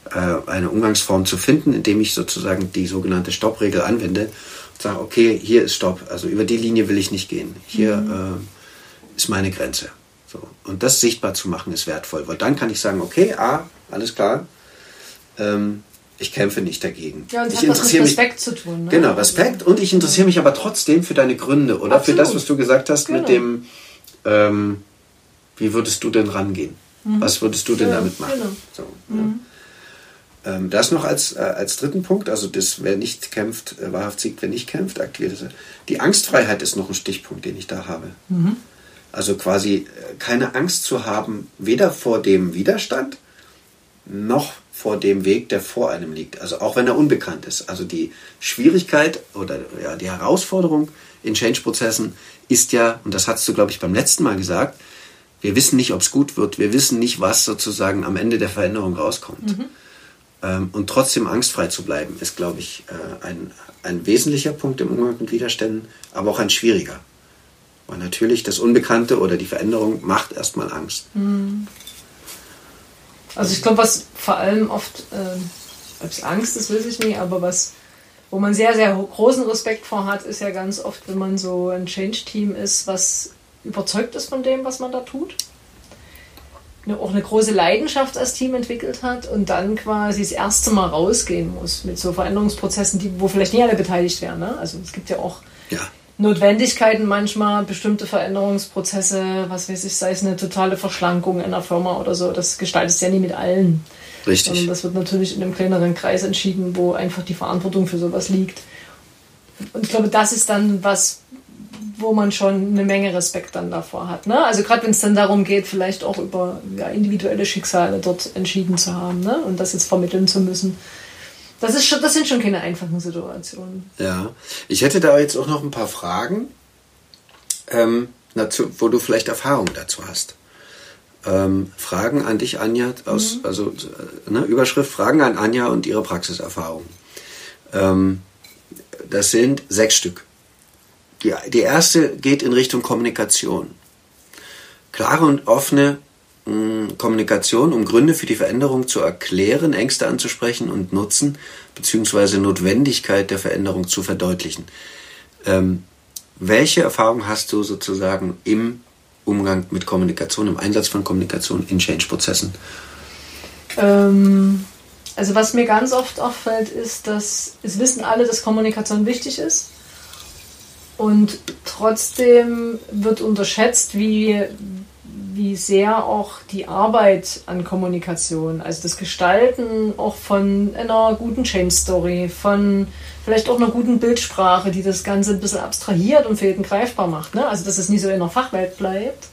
äh, eine Umgangsform zu finden, indem ich sozusagen die sogenannte Stoppregel anwende und sage, okay, hier ist Stopp, also über die Linie will ich nicht gehen. Hier äh, ist meine Grenze. So. Und das sichtbar zu machen ist wertvoll, weil dann kann ich sagen, okay, A, alles klar, ähm, ich kämpfe nicht dagegen. Ja, und ich hat was mit interessiere mich Respekt zu tun. Ne? Genau, Respekt und ich interessiere mich aber trotzdem für deine Gründe oder für Absolut. das, was du gesagt hast mit Genau. dem, ähm, wie würdest du denn rangehen? Was würdest du denn Ja, damit machen? genau. So, ja. ähm, das noch als, äh, als dritten Punkt, also das, wer nicht kämpft, äh, wahrhaft siegt, wer nicht kämpft, aktiviert. Die Angstfreiheit ist noch ein Stichpunkt, den ich da habe. Also quasi äh, keine Angst zu haben, weder vor dem Widerstand noch vor dem Weg, der vor einem liegt. Also auch wenn er unbekannt ist. Also die Schwierigkeit oder ja, die Herausforderung in Change-Prozessen ist ja, und das hast du, glaube ich, beim letzten Mal gesagt, wir wissen nicht, ob es gut wird. Wir wissen nicht, was sozusagen am Ende der Veränderung rauskommt. Ähm, und trotzdem angstfrei zu bleiben, ist, glaube ich, äh, ein, ein wesentlicher Punkt im Umgang mit Widerständen, aber auch ein schwieriger. Weil natürlich das Unbekannte oder die Veränderung macht erstmal Angst. Also ich glaube, was vor allem oft, ähm, ob es Angst ist, weiß ich nicht, aber was wo man sehr, sehr großen Respekt vor hat, ist ja ganz oft, wenn man so ein Change-Team ist, was überzeugt ist von dem, was man da tut. auch eine große Leidenschaft als Team entwickelt hat und dann quasi das erste Mal rausgehen muss mit so Veränderungsprozessen, die, wo vielleicht nicht alle beteiligt werden. Ne? Also es gibt ja auch ja. Notwendigkeiten manchmal, bestimmte Veränderungsprozesse, was weiß ich, sei es eine totale Verschlankung in einer Firma oder so, das gestaltest du ja nie mit allen. Richtig. Sondern das wird natürlich in einem kleineren Kreis entschieden, wo einfach die Verantwortung für sowas liegt. Und ich glaube, das ist dann was, wo man schon eine Menge Respekt dann davor hat. Ne? Also gerade wenn es dann darum geht, vielleicht auch über ja, individuelle Schicksale dort entschieden zu haben ne? und das jetzt vermitteln zu müssen. Das, ist schon, das sind schon keine einfachen Situationen. Ja, ich hätte da jetzt auch noch ein paar Fragen, ähm, dazu, wo du vielleicht Erfahrung dazu hast. Ähm, Fragen an dich, Anja, aus, mhm. also äh, ne, Überschrift Fragen an Anja und ihre Praxiserfahrung. Ähm, das sind sechs Stück. Die, die erste geht in Richtung Kommunikation. Klare und offene Kommunikation, um Gründe für die Veränderung zu erklären, Ängste anzusprechen und Nutzen bzw. Notwendigkeit der Veränderung zu verdeutlichen. Ähm, welche Erfahrung hast du sozusagen im Umgang mit Kommunikation, im Einsatz von Kommunikation in Change-Prozessen? Ähm, also was mir ganz oft auffällt, ist, dass es wissen alle, dass Kommunikation wichtig ist. Und trotzdem wird unterschätzt, wie, wie sehr auch die Arbeit an Kommunikation, also das Gestalten auch von einer guten Change Story, von vielleicht auch einer guten Bildsprache, die das Ganze ein bisschen abstrahiert und jeden greifbar macht. Ne? Also dass es nicht so in der Fachwelt bleibt,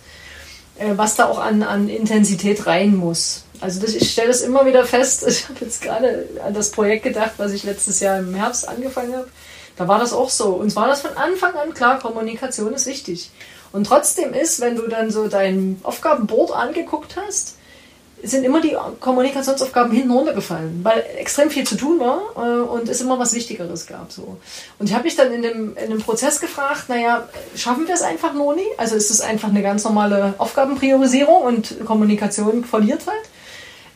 äh, was da auch an, an Intensität rein muss. Also das, ich stelle das immer wieder fest, ich habe jetzt gerade an das Projekt gedacht, was ich letztes Jahr im Herbst angefangen habe. Da war das auch so. Und zwar das von Anfang an klar, Kommunikation ist wichtig. Und trotzdem ist, wenn du dann so dein Aufgabenboard angeguckt hast, sind immer die Kommunikationsaufgaben hinten runtergefallen, weil extrem viel zu tun war äh, und es immer was Wichtigeres gab. So. Und ich habe mich dann in dem, in dem Prozess gefragt, naja, schaffen wir es einfach nur nie? Also ist es einfach eine ganz normale Aufgabenpriorisierung und Kommunikation verliert halt?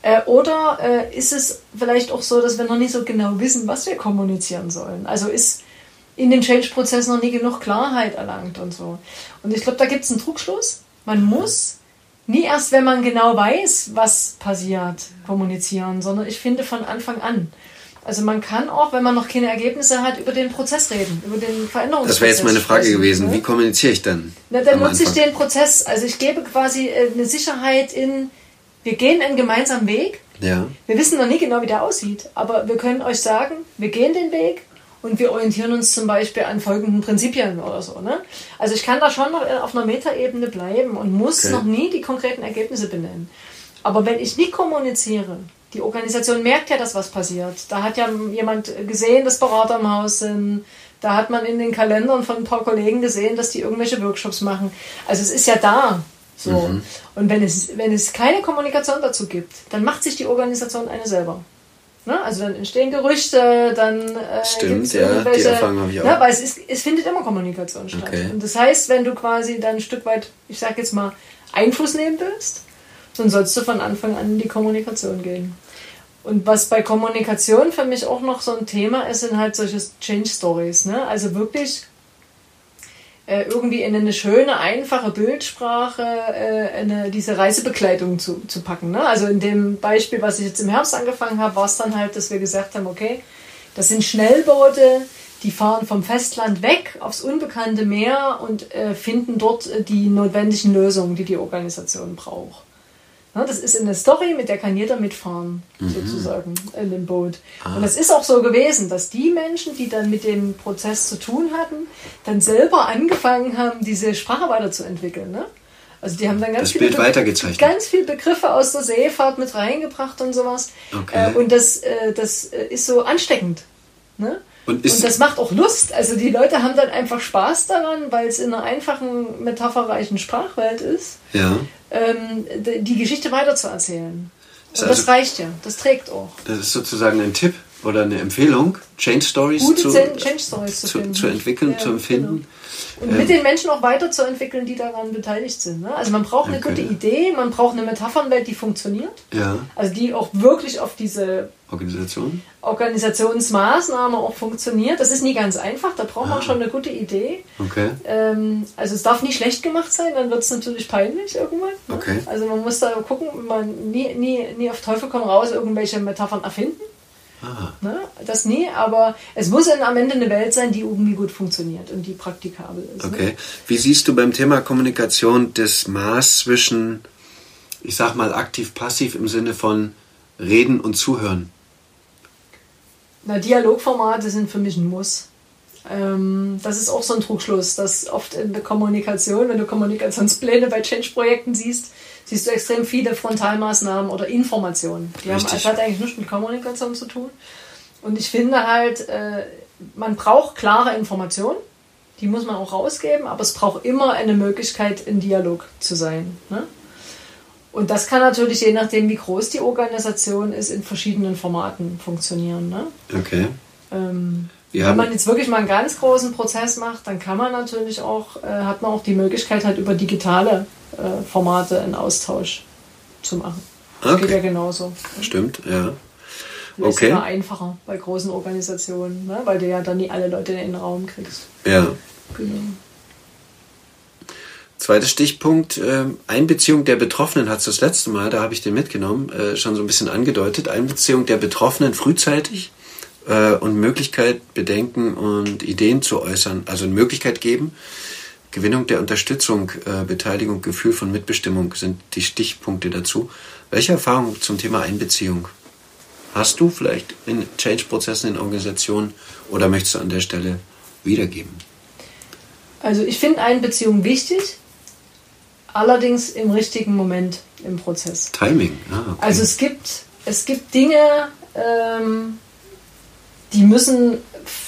Äh, oder äh, ist es vielleicht auch so, dass wir noch nicht so genau wissen, was wir kommunizieren sollen? Also ist in dem Change-Prozess noch nie genug Klarheit erlangt und so. Und ich glaube, da gibt es einen Trugschluss. Man muss nie erst, wenn man genau weiß, was passiert, kommunizieren, sondern ich finde von Anfang an. Also man kann auch, wenn man noch keine Ergebnisse hat, über den Prozess reden, über den Veränderungsprozess. Das wäre jetzt meine Frage sprechen, gewesen. Ne? Wie kommuniziere ich dann? Na, dann nutze ich den Prozess. Also ich gebe quasi äh, eine Sicherheit in, wir gehen einen gemeinsamen Weg. Ja. Wir wissen noch nie genau, wie der aussieht, aber wir können euch sagen, wir gehen den Weg und wir orientieren uns zum Beispiel an folgenden Prinzipien oder so. Ne? Also ich kann da schon noch auf einer Metaebene bleiben und muss okay. noch nie die konkreten Ergebnisse benennen. Aber wenn ich nicht kommuniziere, die Organisation merkt ja, dass was passiert. Da hat ja jemand gesehen, dass Berater im Haus sind. Da hat man in den Kalendern von ein paar Kollegen gesehen, dass die irgendwelche Workshops machen. Also es ist ja da. So. Mhm. Und wenn es, wenn es keine Kommunikation dazu gibt, dann macht sich die Organisation eine selber. Ne? Also dann entstehen Gerüchte, dann äh, Stimmt, ja, die Erfahrung habe ich auch. Ne? Weil es, ist, es findet immer Kommunikation statt. Okay. Und das heißt, wenn du quasi dann ein Stück weit, ich sag jetzt mal, Einfluss nehmen willst, dann sollst du von Anfang an in die Kommunikation gehen. Und was bei Kommunikation für mich auch noch so ein Thema ist, sind halt solche Change Stories. Ne? Also wirklich äh, irgendwie in eine schöne, einfache Bildsprache äh, eine, diese Reisebegleitung zu, zu packen. Ne? Also in dem Beispiel, was ich jetzt im Herbst angefangen habe, war es dann halt, dass wir gesagt haben, okay, das sind Schnellboote, die fahren vom Festland weg aufs unbekannte Meer und äh, finden dort äh, die notwendigen Lösungen, die die Organisation braucht. Ne, das ist eine Story, mit der kann jeder mitfahren, mhm. sozusagen, in dem Boot. Ah. Und es ist auch so gewesen, dass die Menschen, die dann mit dem Prozess zu tun hatten, dann selber angefangen haben, diese Sprache weiterzuentwickeln. Ne? Also die haben dann ganz, das viele, Be ganz viele Begriffe aus der Seefahrt mit reingebracht und sowas. Okay. Äh, und das, äh, das äh, ist so ansteckend. Ne? Und, und, das macht auch Lust. Also die Leute haben dann einfach Spaß daran, weil es in einer einfachen, metapherreichen Sprachwelt ist, ja. ähm, die Geschichte weiterzuerzählen. Und also, das reicht ja, das trägt auch. Das ist sozusagen ein Tipp oder eine Empfehlung, Change Stories Gute zu, Change Stories zu, zu, zu entwickeln, Ja, zu empfinden. genau. Und mit den Menschen auch weiterzuentwickeln, die daran beteiligt sind. Ne? Also man braucht eine Okay. gute Idee, man braucht eine Metaphernwelt, die funktioniert. Ja, Also die auch wirklich auf diese Organisation. Organisationsmaßnahme auch funktioniert. Das ist nie ganz einfach, da braucht man Ah. schon eine gute Idee. Okay. Ähm, also es darf nie schlecht gemacht sein, dann wird es natürlich peinlich irgendwann. Ne? Okay. Also man muss da gucken, man nie, nie, nie auf Teufel komm raus irgendwelche Metaphern erfinden. Ah, Ne? Das nie, aber es muss dann am Ende eine Welt sein, die irgendwie gut funktioniert und die praktikabel ist. Ne? okay. Wie siehst du beim Thema Kommunikation das Maß zwischen, ich sag mal, aktiv-passiv im Sinne von Reden und Zuhören? Na, Dialogformate sind für mich ein Muss. Ähm, das ist auch so ein Trugschluss, dass oft in der Kommunikation, wenn du Kommunikationspläne bei Change-Projekten siehst, siehst du extrem viele Frontalmaßnahmen oder Informationen. Die haben, das hat eigentlich nichts mit Kommunikation zu tun. Und ich finde halt, äh, man braucht klare Informationen, die muss man auch rausgeben, aber es braucht immer eine Möglichkeit, in Dialog zu sein. Ne? Und das kann natürlich, je nachdem, wie groß die Organisation ist, in verschiedenen Formaten funktionieren. Ne? Okay. Ähm, Wir wenn man jetzt wirklich mal einen ganz großen Prozess macht, dann kann man natürlich auch, äh, hat man auch die Möglichkeit, halt über digitale äh, Formate einen Austausch zu machen. Das Okay. geht ja genauso. Stimmt, ja. Vielleicht Okay. sogar einfacher bei großen Organisationen, ne? weil du ja dann nie alle Leute in den Raum kriegst. Ja. Genau. Zweiter Stichpunkt, ähm, Einbeziehung der Betroffenen hat es das letzte Mal, da habe ich den mitgenommen, äh, schon so ein bisschen angedeutet. Einbeziehung der Betroffenen frühzeitig äh, und Möglichkeit, Bedenken und Ideen zu äußern, also eine Möglichkeit geben. Gewinnung der Unterstützung, äh, Beteiligung, Gefühl von Mitbestimmung sind die Stichpunkte dazu. Welche Erfahrungen zum Thema Einbeziehung hast du vielleicht in Change-Prozessen in Organisationen oder möchtest du an der Stelle wiedergeben? Also ich finde Einbeziehung wichtig, allerdings im richtigen Moment im Prozess. Timing, ah, okay. Also es gibt, es gibt Dinge, ähm, die müssen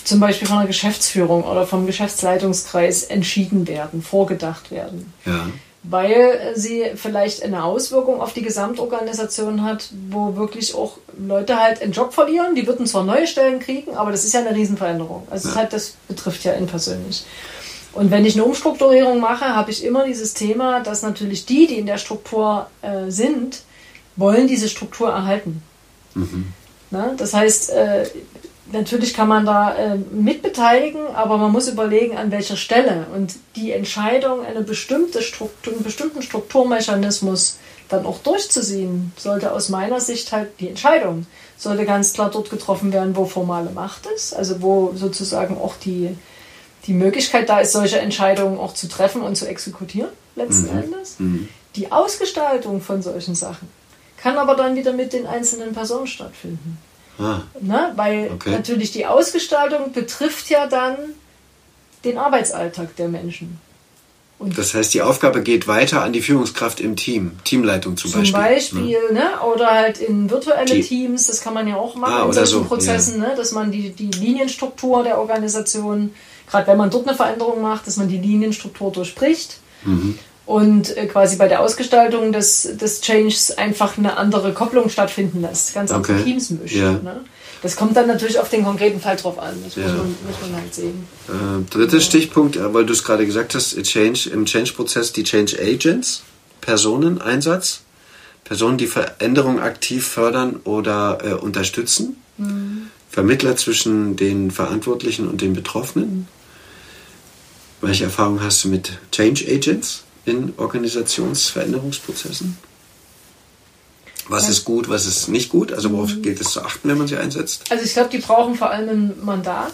zum Beispiel von der Geschäftsführung oder vom Geschäftsleitungskreis entschieden werden, vorgedacht werden. ja. Weil sie vielleicht eine Auswirkung auf die Gesamtorganisation hat, wo wirklich auch Leute halt einen Job verlieren. Die würden zwar neue Stellen kriegen, aber das ist ja eine Riesenveränderung. Also Ja. hat, das betrifft ja ihn persönlich. Und wenn ich eine Umstrukturierung mache, habe ich immer dieses Thema, dass natürlich die, die in der Struktur äh, sind, wollen diese Struktur erhalten. Na, das heißt, äh, natürlich kann man da äh, mitbeteiligen, aber man muss überlegen, an welcher Stelle. Und die Entscheidung, eine bestimmte Struktur, einen bestimmten Strukturmechanismus dann auch durchzuziehen, sollte aus meiner Sicht halt die Entscheidung, sollte ganz klar dort getroffen werden, wo formale Macht ist, also wo sozusagen auch die, die Möglichkeit da ist, solche Entscheidungen auch zu treffen und zu exekutieren, letzten Endes. Die Ausgestaltung von solchen Sachen kann aber dann wieder mit den einzelnen Personen stattfinden. Ah, Ne? Weil Okay. natürlich die Ausgestaltung betrifft ja dann den Arbeitsalltag der Menschen. Und Das heißt, die Aufgabe geht weiter an die Führungskraft im Team, Teamleitung zum, zum Beispiel. Beispiel, ne? ne? oder halt in virtuelle Die- Teams, das kann man ja auch machen Ah, in solchen so, Prozessen, ne? dass man die, die Linienstruktur der Organisation, gerade wenn man dort eine Veränderung macht, dass man die Linienstruktur durchbricht Mhm. Und äh, quasi bei der Ausgestaltung des, des Changes einfach eine andere Kopplung stattfinden lässt, ganz andere Okay. Teams mischt. Ja. Ne? Das kommt dann natürlich auf den konkreten Fall drauf an, das Ja. muss, man, muss man halt sehen. Äh, dritter Stichpunkt, äh, weil du es gerade gesagt hast, Change, im Change-Prozess die Change Agents, Personeneinsatz, Personen, die Veränderung aktiv fördern oder äh, unterstützen, Vermittler zwischen den Verantwortlichen und den Betroffenen. Welche Erfahrung hast du mit Change Agents in Organisationsveränderungsprozessen? Was Ja. ist gut, was ist nicht gut? Also worauf gilt es zu achten, wenn man sie einsetzt? Also ich glaube, die brauchen vor allem ein Mandat.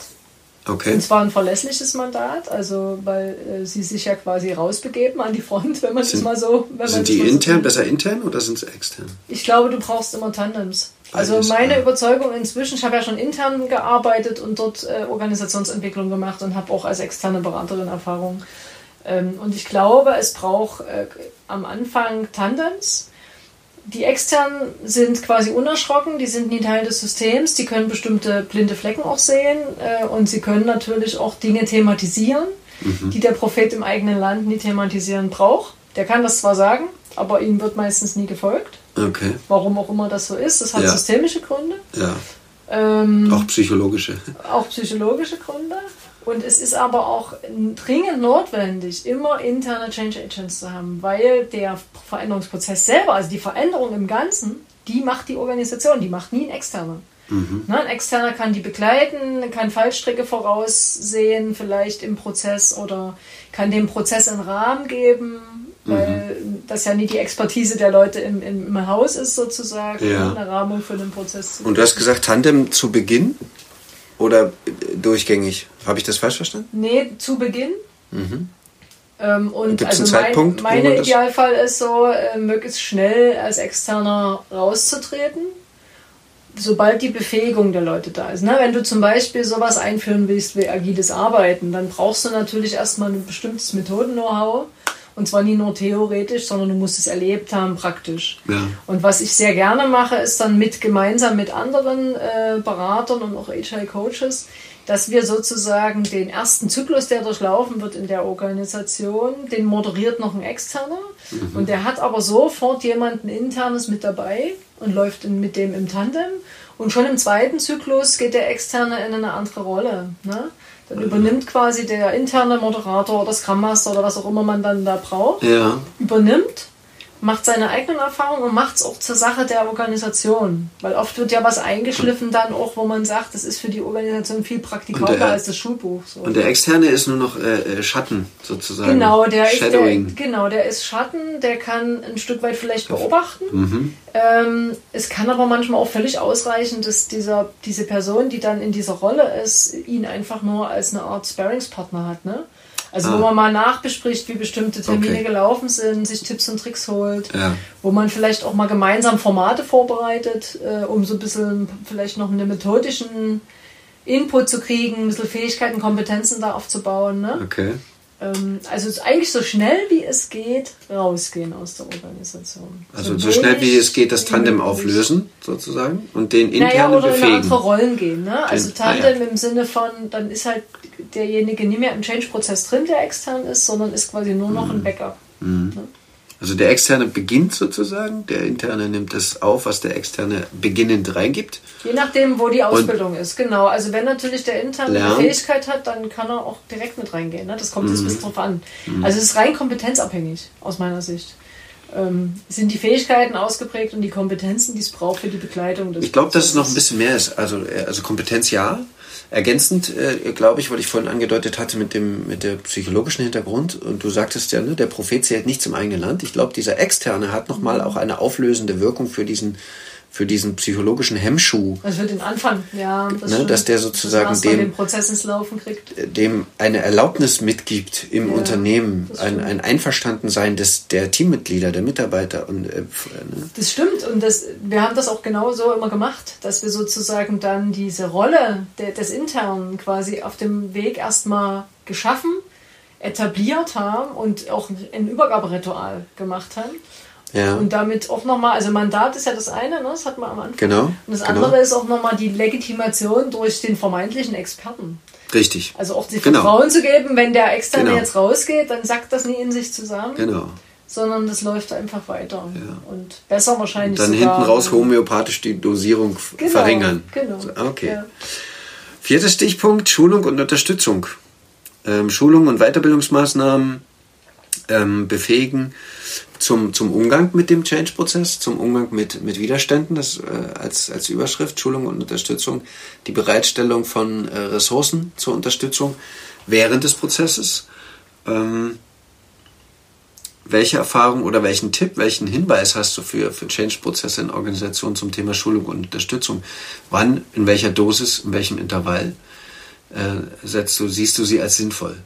Okay. Und zwar ein verlässliches Mandat, also weil äh, sie sich ja quasi rausbegeben an die Front, wenn man das Sind- mal so. Sind das die so intern sieht. besser intern oder sind sie extern? Ich glaube, du brauchst immer Tandems. Also Beides, meine ja. Überzeugung inzwischen, ich habe ja schon intern gearbeitet und dort äh, Organisationsentwicklung gemacht und habe auch als externe Beraterin Erfahrung. Ähm, und ich glaube, es braucht äh, am Anfang Tandems. Die externen sind quasi unerschrocken, die sind nie Teil des Systems, die können bestimmte blinde Flecken auch sehen äh, und sie können natürlich auch Dinge thematisieren, Mhm. die der Prophet im eigenen Land nie thematisieren braucht. Der kann das zwar sagen, aber ihm wird meistens nie gefolgt. Okay, Warum auch immer das so ist, das hat Ja. systemische Gründe. ja. Ähm, auch psychologische. Auch psychologische Gründe. Und es ist aber auch dringend notwendig, immer interne Change Agents zu haben, weil der Veränderungsprozess selber, also die Veränderung im Ganzen, die macht die Organisation, die macht nie ein externer. Mhm. Ne, ein externer kann die begleiten, kann Fallstricke voraussehen, vielleicht im Prozess oder kann dem Prozess einen Rahmen geben, weil mhm. das ja nie die Expertise der Leute im, im, im Haus ist, sozusagen, ja. eine Rahmung für den Prozess. Und du hast gesagt, Tandem zu Beginn oder durchgängig? Habe ich das falsch verstanden? Nee, zu Beginn. Mhm. Ähm, und Gibt's also einen Zeitpunkt, mein, mein Idealfall ist so, äh, möglichst schnell als Externer rauszutreten sobald die Befähigung der Leute da ist. Ne? Wenn du zum Beispiel sowas einführen willst wie agiles Arbeiten, dann brauchst du natürlich erstmal ein bestimmtes Methoden-Know-how. Und zwar nie nur theoretisch, sondern du musst es erlebt haben, praktisch. Ja. Und was ich sehr gerne mache, ist dann mit gemeinsam mit anderen äh, Beratern und auch HI-Coaches, dass wir sozusagen den ersten Zyklus, der durchlaufen wird in der Organisation, den moderiert noch ein externer. Mhm. Und der hat aber sofort jemanden internes mit dabei, und läuft mit dem im Tandem. Und schon im zweiten Zyklus geht der Externe in eine andere Rolle. Ne? Dann übernimmt quasi der interne Moderator oder Scrum Master oder was auch immer man dann da braucht, ja. übernimmt macht seine eigenen Erfahrungen und macht es auch zur Sache der Organisation. Weil oft wird ja was eingeschliffen dann auch, wo man sagt, das ist für die Organisation viel praktikabler als das Schulbuch. So. Und der Externe ist nur noch äh, äh Schatten sozusagen. Genau, der Shadowing. ist der, genau, der ist Schatten, der kann ein Stück weit vielleicht beobachten. Mhm. Ähm, es kann aber manchmal auch völlig ausreichen, dass dieser, diese Person, die dann in dieser Rolle ist, ihn einfach nur als eine Art Sparingspartner hat. Ne? Also ah. wo man mal nachbespricht, wie bestimmte Termine okay. gelaufen sind, sich Tipps und Tricks holt, ja. wo man vielleicht auch mal gemeinsam Formate vorbereitet, äh, um so ein bisschen vielleicht noch einen methodischen Input zu kriegen, ein bisschen Fähigkeiten, Kompetenzen da aufzubauen. Ne? Okay. Ähm, also eigentlich so schnell wie es geht, rausgehen aus der Organisation. Also so, so schnell wie es geht, das Tandem auflösen, sozusagen, und den internen naja, oder befähigen. in andere Rollen gehen. Ne? Also Tandem ah, ja. im Sinne von, dann ist halt derjenige nicht mehr im Change-Prozess drin, der extern ist, sondern ist quasi nur noch mhm. ein Backup. Mhm. Ne? Also der externe beginnt sozusagen, der interne nimmt das auf, was der externe beginnend reingibt. Je nachdem, wo die Ausbildung ist, genau. Also wenn natürlich der interne lernt. eine Fähigkeit hat, dann kann er auch direkt mit reingehen. Ne? Das kommt mhm. jetzt ein bisschen drauf an. Mhm. Also es ist rein kompetenzabhängig aus meiner Sicht. Ähm, sind die Fähigkeiten ausgeprägt und die Kompetenzen, die es braucht für die Begleitung des Ich glaube, dass es noch ein bisschen mehr ist. Also, äh, also Kompetenz ja, Ergänzend, äh, glaube ich, weil ich vorhin angedeutet hatte mit dem mit der psychologischen Hintergrund und du sagtest ja, ne, der Prophet zählt nicht zum eigenen Land. Ich glaube, dieser externe hat nochmal auch eine auflösende Wirkung für diesen für diesen psychologischen Hemmschuh. Also für den Anfang, ja. Das ne, dass der sozusagen dem, den Prozess ins Laufen kriegt. dem eine Erlaubnis mitgibt im ja, Unternehmen, ein, ein Einverstandensein des, der Teammitglieder, der Mitarbeiter. Und, äh, ne? Das stimmt und das, wir haben das auch genau so immer gemacht, dass wir sozusagen dann diese Rolle de, des Internen quasi auf dem Weg erstmal geschaffen, etabliert haben und auch ein Übergaberitual gemacht haben. Ja. Und damit auch nochmal, also Mandat ist ja das eine, ne? das hat man am Anfang. Genau. Und das genau. andere ist auch nochmal die Legitimation durch den vermeintlichen Experten. Richtig. Also auch die genau. Vertrauen zu geben, wenn der Externe genau. jetzt rausgeht, dann sackt das nie in sich zusammen. Genau. Sondern das läuft einfach weiter. Ja. Und besser wahrscheinlich. Und dann sogar, hinten raus homöopathisch die Dosierung genau, verringern. Genau. Okay. Ja. Vierter Stichpunkt: Schulung und Unterstützung. Ähm, Schulung und Weiterbildungsmaßnahmen ähm, befähigen zum, zum Umgang mit dem Change-Prozess, zum Umgang mit, mit Widerständen, das äh, als, als Überschrift Schulung und Unterstützung, die Bereitstellung von äh, Ressourcen zur Unterstützung während des Prozesses. Ähm, welche Erfahrung oder welchen Tipp, welchen Hinweis hast du für, für Change-Prozesse in Organisationen zum Thema Schulung und Unterstützung? Wann, in welcher Dosis, in welchem Intervall äh, setzt du, siehst du sie als sinnvoll?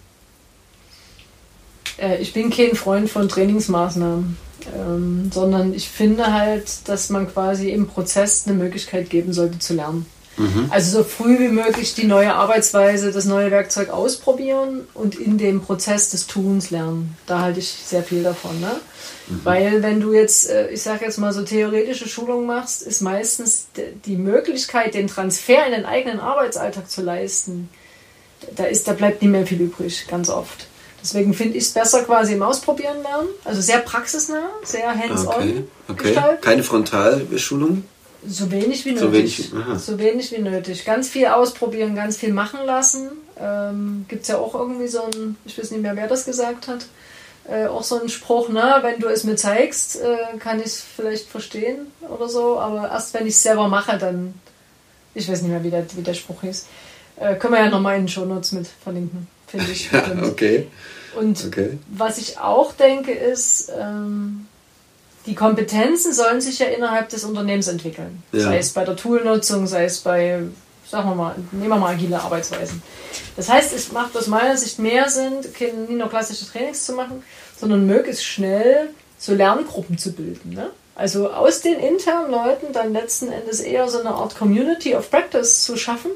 Äh, ich bin kein Freund von Trainingsmaßnahmen, ähm, sondern ich finde halt, dass man quasi im Prozess eine Möglichkeit geben sollte zu lernen. Mhm. Also so früh wie möglich die neue Arbeitsweise, das neue Werkzeug ausprobieren und in dem Prozess des Tuns lernen. Da halte ich sehr viel davon. Ne? Mhm. Weil wenn du jetzt, äh, ich sage jetzt mal so theoretische Schulung machst, ist meistens die Möglichkeit, den Transfer in den eigenen Arbeitsalltag zu leisten, da, ist, da bleibt nicht mehr viel übrig, ganz oft. Deswegen finde ich es besser quasi im Ausprobieren lernen. Also sehr praxisnah, sehr hands-on. Okay, okay. Keine Frontalschulung? So wenig wie nötig. So wenig, so wenig, wie nötig. Ganz viel ausprobieren, ganz viel machen lassen. Ähm, Gibt es ja auch irgendwie so ein, ich weiß nicht mehr, wer das gesagt hat, äh, auch so ein Spruch, ne, wenn du es mir zeigst, äh, kann ich es vielleicht verstehen oder so, aber erst wenn ich es selber mache, dann, ich weiß nicht mehr, wie der, wie der Spruch hieß. Äh, können wir ja nochmal in den Shownotes mit verlinken, finde ich. ja, okay. Und okay. was ich auch denke, ist, ähm, die Kompetenzen sollen sich ja innerhalb des Unternehmens entwickeln. Ja. Sei es bei der Toolnutzung, sei es bei, sagen wir mal, nehmen wir mal agile Arbeitsweisen. Das heißt, es macht aus meiner Sicht mehr Sinn, nicht nur klassische Trainings zu machen, sondern möglichst schnell so Lerngruppen zu bilden. Ne? Also aus den internen Leuten dann letzten Endes eher so eine Art Community of Practice zu schaffen,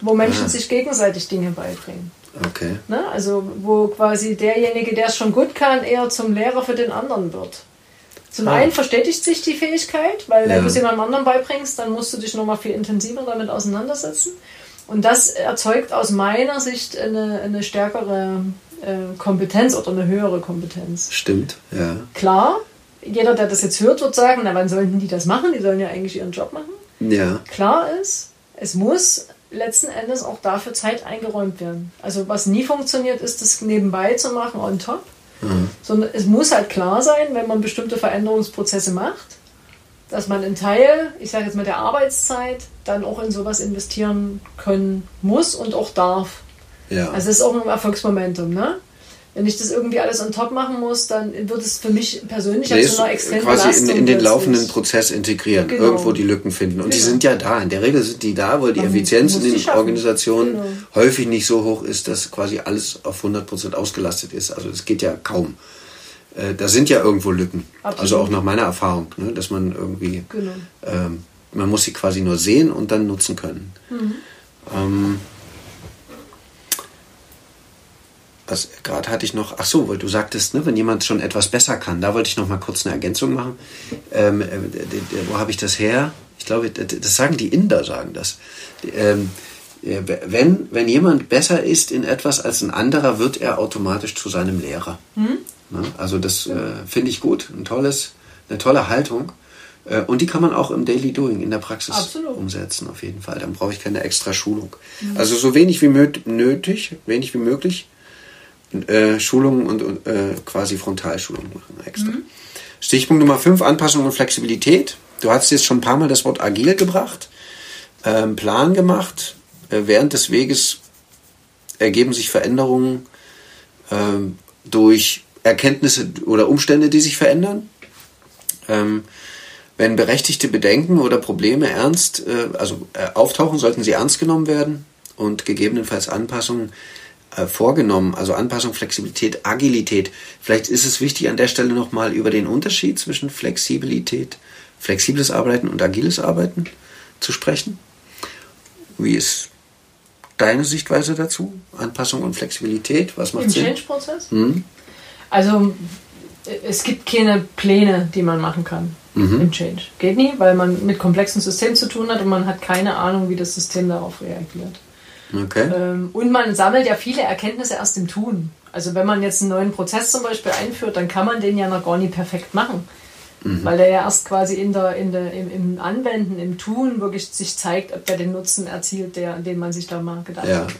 wo Menschen ah. sich gegenseitig Dinge beibringen. Okay. Ne? Also wo quasi derjenige, der es schon gut kann, eher zum Lehrer für den anderen wird. Zum ah. einen verstetigt sich die Fähigkeit, weil ja. wenn du es jemandem anderen beibringst, dann musst du dich nochmal viel intensiver damit auseinandersetzen. Und das erzeugt aus meiner Sicht eine, eine stärkere äh, Kompetenz oder eine höhere Kompetenz. Stimmt, ja. Klar, jeder, der das jetzt hört, wird sagen, na wann sollten die das machen? Die sollen ja eigentlich ihren Job machen. Ja. Klar ist, es muss letzten Endes auch dafür Zeit eingeräumt werden. Also was nie funktioniert, ist das nebenbei zu machen on top. Mhm. Sondern es muss halt klar sein, wenn man bestimmte Veränderungsprozesse macht, dass man einen Teil, ich sage jetzt mal der Arbeitszeit, dann auch in sowas investieren können muss und auch darf. Ja. Also es ist auch ein Erfolgsmomentum, ne? Wenn ich das irgendwie alles on top machen muss, dann wird es für mich persönlich nee, zu einer extremen quasi in, in den laufenden Prozess integrieren, genau. irgendwo die Lücken finden. Und genau. die sind ja da. In der Regel sind die da, weil die Man Effizienz in den Organisationen genau. häufig nicht so hoch ist, dass quasi alles auf 100% ausgelastet ist. Also das geht ja kaum. Äh, da sind ja irgendwo Lücken. Absolut. Also auch nach meiner Erfahrung, ne, dass man irgendwie, genau. ähm, man muss sie quasi nur sehen und dann nutzen können. Mhm. Ähm, was gerade hatte ich noch, ach so, weil du sagtest, ne, wenn jemand schon etwas besser kann, da wollte ich noch mal kurz eine Ergänzung machen. Ähm, äh, wo habe ich das her? Ich glaube, das sagen die Inder, sagen das. Ähm, wenn, wenn jemand besser ist in etwas als ein anderer, wird er automatisch zu seinem Lehrer. Mhm. Also das äh, finde ich gut, ein tolles, eine tolle Haltung. Äh, und die kann man auch im Daily Doing, in der Praxis Absolut. umsetzen, auf jeden Fall. Dann brauche ich keine extra Schulung. Mhm. Also so wenig wie nötig, wenig wie möglich äh, Schulungen und, und äh, quasi Frontalschulungen machen extra. Mhm. Stichpunkt Nummer 5, Anpassung und Flexibilität. Du hast jetzt schon ein paar Mal das Wort agil gebracht, ähm, Plan gemacht. Äh, während des Weges ergeben sich Veränderungen ähm, durch Erkenntnisse oder Umstände, die sich verändern. Ähm, wenn berechtigte Bedenken oder Probleme ernst, äh, also äh, auftauchen, sollten sie ernst genommen werden und gegebenenfalls Anpassungen äh, vorgenommen, also Anpassung, Flexibilität, Agilität. Vielleicht ist es wichtig an der Stelle nochmal über den Unterschied zwischen Flexibilität, flexibles Arbeiten und agiles Arbeiten zu sprechen. Wie ist deine Sichtweise dazu? Anpassung und Flexibilität, was macht Im Sinn? Im Change-Prozess? Hm? Also es gibt keine Pläne, die man machen kann mhm. im Change. Geht nie, weil man mit komplexen Systemen zu tun hat und man hat keine Ahnung, wie das System darauf reagiert. Okay. Ähm, und man sammelt ja viele Erkenntnisse erst im Tun. Also wenn man jetzt einen neuen Prozess zum Beispiel einführt, dann kann man den ja noch gar nicht perfekt machen. Mhm. Weil der ja erst quasi in der, in der, im, im, Anwenden, im Tun wirklich sich zeigt, ob der den Nutzen erzielt, der, den man sich da mal gedacht ja. hat.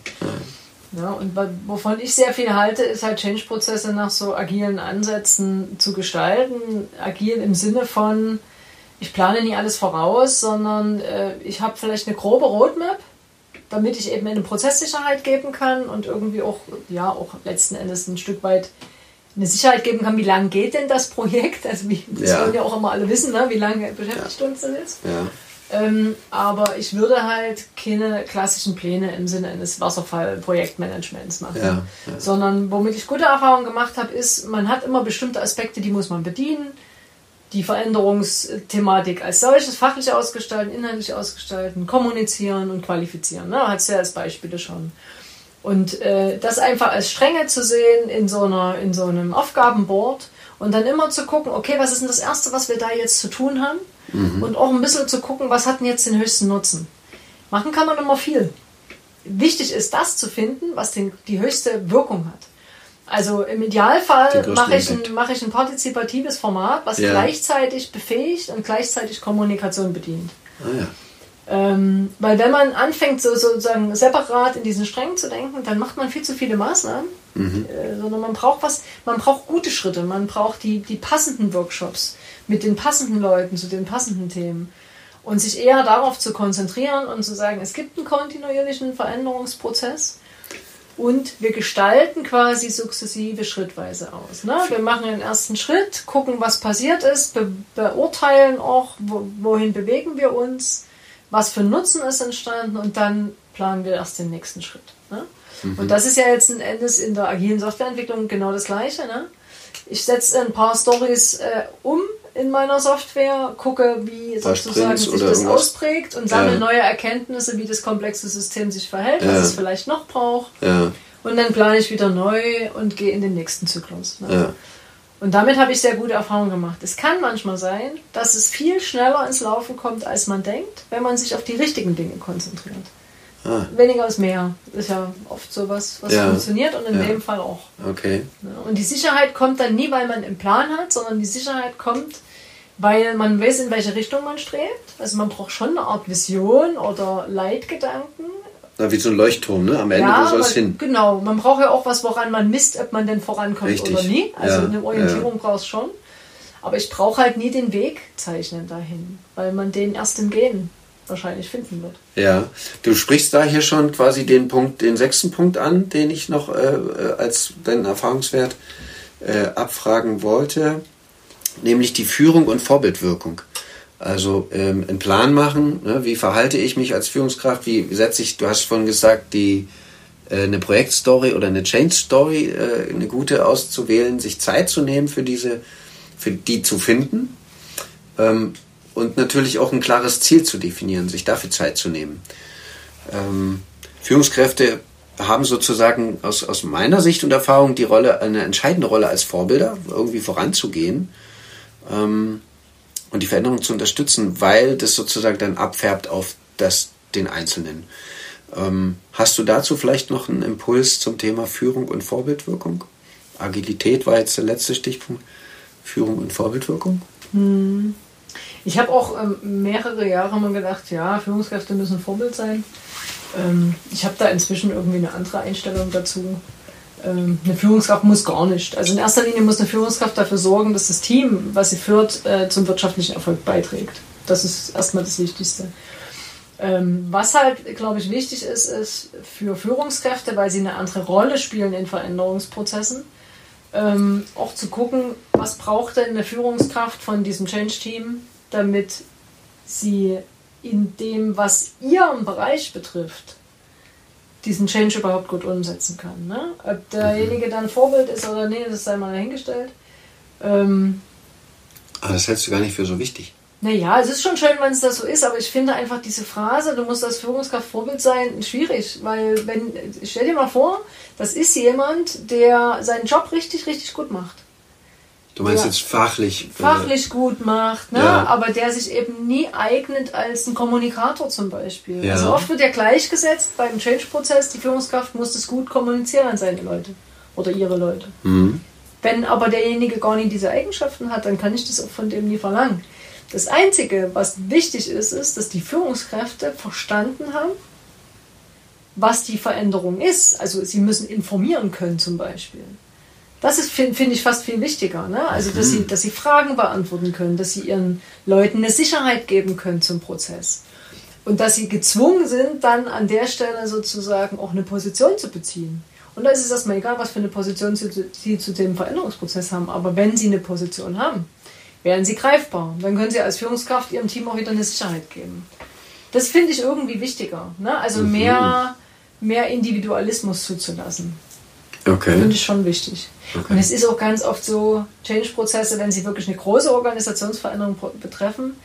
Ja, und wovon ich sehr viel halte, ist halt Change-Prozesse nach so agilen Ansätzen zu gestalten. Agil im Sinne von, ich plane nie alles voraus, sondern äh, ich habe vielleicht eine grobe Roadmap, damit ich eben eine Prozesssicherheit geben kann und irgendwie auch, ja, auch letzten Endes ein Stück weit eine Sicherheit geben kann, wie lange geht denn das Projekt? Also wie, das ja. wollen ja auch immer alle wissen, ne? wie lange beschäftigt ja. uns das ist. Ja. Ähm, aber ich würde halt keine klassischen Pläne im Sinne eines Wasserfall-Projektmanagements machen. Ja, ja. Sondern womit ich gute Erfahrungen gemacht habe, ist, man hat immer bestimmte Aspekte, die muss man bedienen die Veränderungsthematik als solches fachlich ausgestalten, inhaltlich ausgestalten, kommunizieren und qualifizieren. Ne? Hat es ja als Beispiele schon. Und äh, das einfach als Stränge zu sehen in so, einer, in so einem Aufgabenboard und dann immer zu gucken, okay, was ist denn das Erste, was wir da jetzt zu tun haben? Mhm. Und auch ein bisschen zu gucken, was hat denn jetzt den höchsten Nutzen? Machen kann man immer viel. Wichtig ist das zu finden, was den, die höchste Wirkung hat. Also im Idealfall mache ich, ein, mach ich ein partizipatives Format, was ja. gleichzeitig befähigt und gleichzeitig Kommunikation bedient. Ah, ja. Ähm, weil wenn man anfängt, so, sozusagen separat in diesen Strängen zu denken, dann macht man viel zu viele Maßnahmen. Mhm. Äh, sondern man braucht was, man braucht gute Schritte, man braucht die, die passenden Workshops mit den passenden Leuten zu den passenden Themen. Und sich eher darauf zu konzentrieren und zu sagen, es gibt einen kontinuierlichen Veränderungsprozess und wir gestalten quasi sukzessive schrittweise aus. Ne? Wir machen den ersten Schritt, gucken, was passiert ist, be beurteilen auch, wo, wohin bewegen wir uns, was für Nutzen ist entstanden und dann planen wir erst den nächsten Schritt. Ne? Mhm. Und das ist ja jetzt Endes in der agilen Softwareentwicklung genau das Gleiche. Ne? Ich setze ein paar Stories äh, um in meiner Software, gucke, wie sozusagen sich das irgendwas. ausprägt und sammle ja. neue Erkenntnisse, wie das komplexe System sich verhält, ja. was es vielleicht noch braucht. Ja. Und dann plane ich wieder neu und gehe in den nächsten Zyklus. Ne? Und damit habe ich sehr gute Erfahrungen gemacht. Es kann manchmal sein, dass es viel schneller ins Laufen kommt, als man denkt, wenn man sich auf die richtigen Dinge konzentriert. Ah. Weniger ist mehr. Ist ja oft sowas, was ja. funktioniert und in ja. dem Fall auch. Okay. Und die Sicherheit kommt dann nie, weil man einen Plan hat, sondern die Sicherheit kommt, weil man weiß, in welche Richtung man strebt. Also man braucht schon eine Art Vision oder Leitgedanken. Na, wie so ein Leuchtturm, ne? Am Ende, ja, wo soll es hin? Genau, man braucht ja auch was, woran man misst, ob man denn vorankommt Richtig. oder nie. Also ja. eine Orientierung ja. brauchst schon. Aber ich brauche halt nie den Weg zeichnen dahin, weil man den erst im Gehen wahrscheinlich finden wird. Ja, du sprichst da hier schon quasi den Punkt, den sechsten Punkt an, den ich noch äh, äh als deinen Erfahrungswert äh, abfragen wollte, nämlich die Führung und Vorbildwirkung. Also ähm, einen Plan machen, ne? wie verhalte ich mich als Führungskraft, wie setze ich, du hast vorhin gesagt, die äh, eine Projektstory oder eine Change Story, äh, eine gute auszuwählen, sich Zeit zu nehmen für diese, für die zu finden. Ähm, und natürlich auch ein klares Ziel zu definieren, sich dafür Zeit zu nehmen. Ähm, Führungskräfte haben sozusagen aus, aus meiner Sicht und Erfahrung die Rolle, eine entscheidende Rolle als Vorbilder, irgendwie voranzugehen ähm, und die Veränderung zu unterstützen, weil das sozusagen dann abfärbt auf das, den Einzelnen. Ähm, hast du dazu vielleicht noch einen Impuls zum Thema Führung und Vorbildwirkung? Agilität war jetzt der letzte Stichpunkt. Führung und Vorbildwirkung? Hm. Ich habe auch ähm, mehrere Jahre mal gedacht, ja, Führungskräfte müssen Vorbild sein. Ähm, ich habe da inzwischen irgendwie eine andere Einstellung dazu. Ähm, eine Führungskraft muss gar nicht. Also in erster Linie muss eine Führungskraft dafür sorgen, dass das Team, was sie führt, äh, zum wirtschaftlichen Erfolg beiträgt. Das ist erstmal das Wichtigste. Ähm, was halt, glaube ich, wichtig ist, ist für Führungskräfte, weil sie eine andere Rolle spielen in Veränderungsprozessen, ähm, auch zu gucken, was braucht denn eine Führungskraft von diesem Change-Team, damit sie in dem, was ihren Bereich betrifft, diesen Change überhaupt gut umsetzen kann. Ne? Ob derjenige dann Vorbild ist oder nicht, das sei mal dahingestellt. Ähm, aber das hältst du gar nicht für so wichtig. Naja, es ist schon schön, wenn es das so ist, aber ich finde einfach diese Phrase, du musst als Führungskraft Vorbild sein, schwierig. Weil, wenn, stell dir mal vor, das ist jemand, der seinen Job richtig, richtig gut macht. Du meinst ja. jetzt fachlich? Äh, fachlich gut macht, ne? Ja. aber der sich eben nie eignet als ein Kommunikator zum Beispiel. Ja. Also oft wird ja gleichgesetzt beim Change-Prozess, die Führungskraft muss das gut kommunizieren an seine Leute oder ihre Leute. Mhm. Wenn aber derjenige gar nicht diese Eigenschaften hat, dann kann ich das auch von dem nie verlangen. Das Einzige, was wichtig ist, ist, dass die Führungskräfte verstanden haben, was die Veränderung ist. Also sie müssen informieren können zum Beispiel. Das ist, finde find ich, fast viel wichtiger. Ne? Also, dass sie, mhm. dass sie Fragen beantworten können, dass sie ihren Leuten eine Sicherheit geben können zum Prozess. Und dass sie gezwungen sind, dann an der Stelle sozusagen auch eine Position zu beziehen. Und da ist es erstmal egal, was für eine Position sie, sie zu dem Veränderungsprozess haben. Aber wenn sie eine Position haben, werden sie greifbar. Dann können sie als Führungskraft ihrem Team auch wieder eine Sicherheit geben. Das finde ich irgendwie wichtiger. Ne? Also mhm. mehr, mehr Individualismus zuzulassen. Okay. Finde ich schon wichtig. Okay. Und es ist auch ganz oft so, Change-Prozesse, wenn sie wirklich eine große Organisationsveränderung betreffen,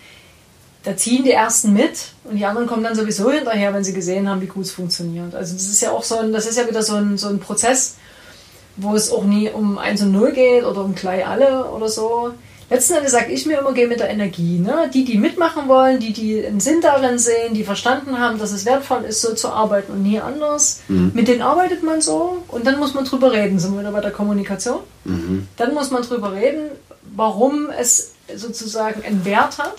da ziehen die ersten mit und die anderen kommen dann sowieso hinterher, wenn sie gesehen haben, wie gut es funktioniert. Also das ist ja auch so ein, das ist ja wieder so ein, so ein Prozess, wo es auch nie um 1 und 0 geht oder um gleich alle oder so, letzten Endes sage ich mir immer, geh mit der Energie. Ne? Die, die mitmachen wollen, die, die einen Sinn darin sehen, die verstanden haben, dass es wertvoll ist, so zu arbeiten und nie anders. Mhm. Mit denen arbeitet man so und dann muss man drüber reden. Sind wir wieder bei der Kommunikation? Mhm. Dann muss man drüber reden, warum es sozusagen einen Wert hat.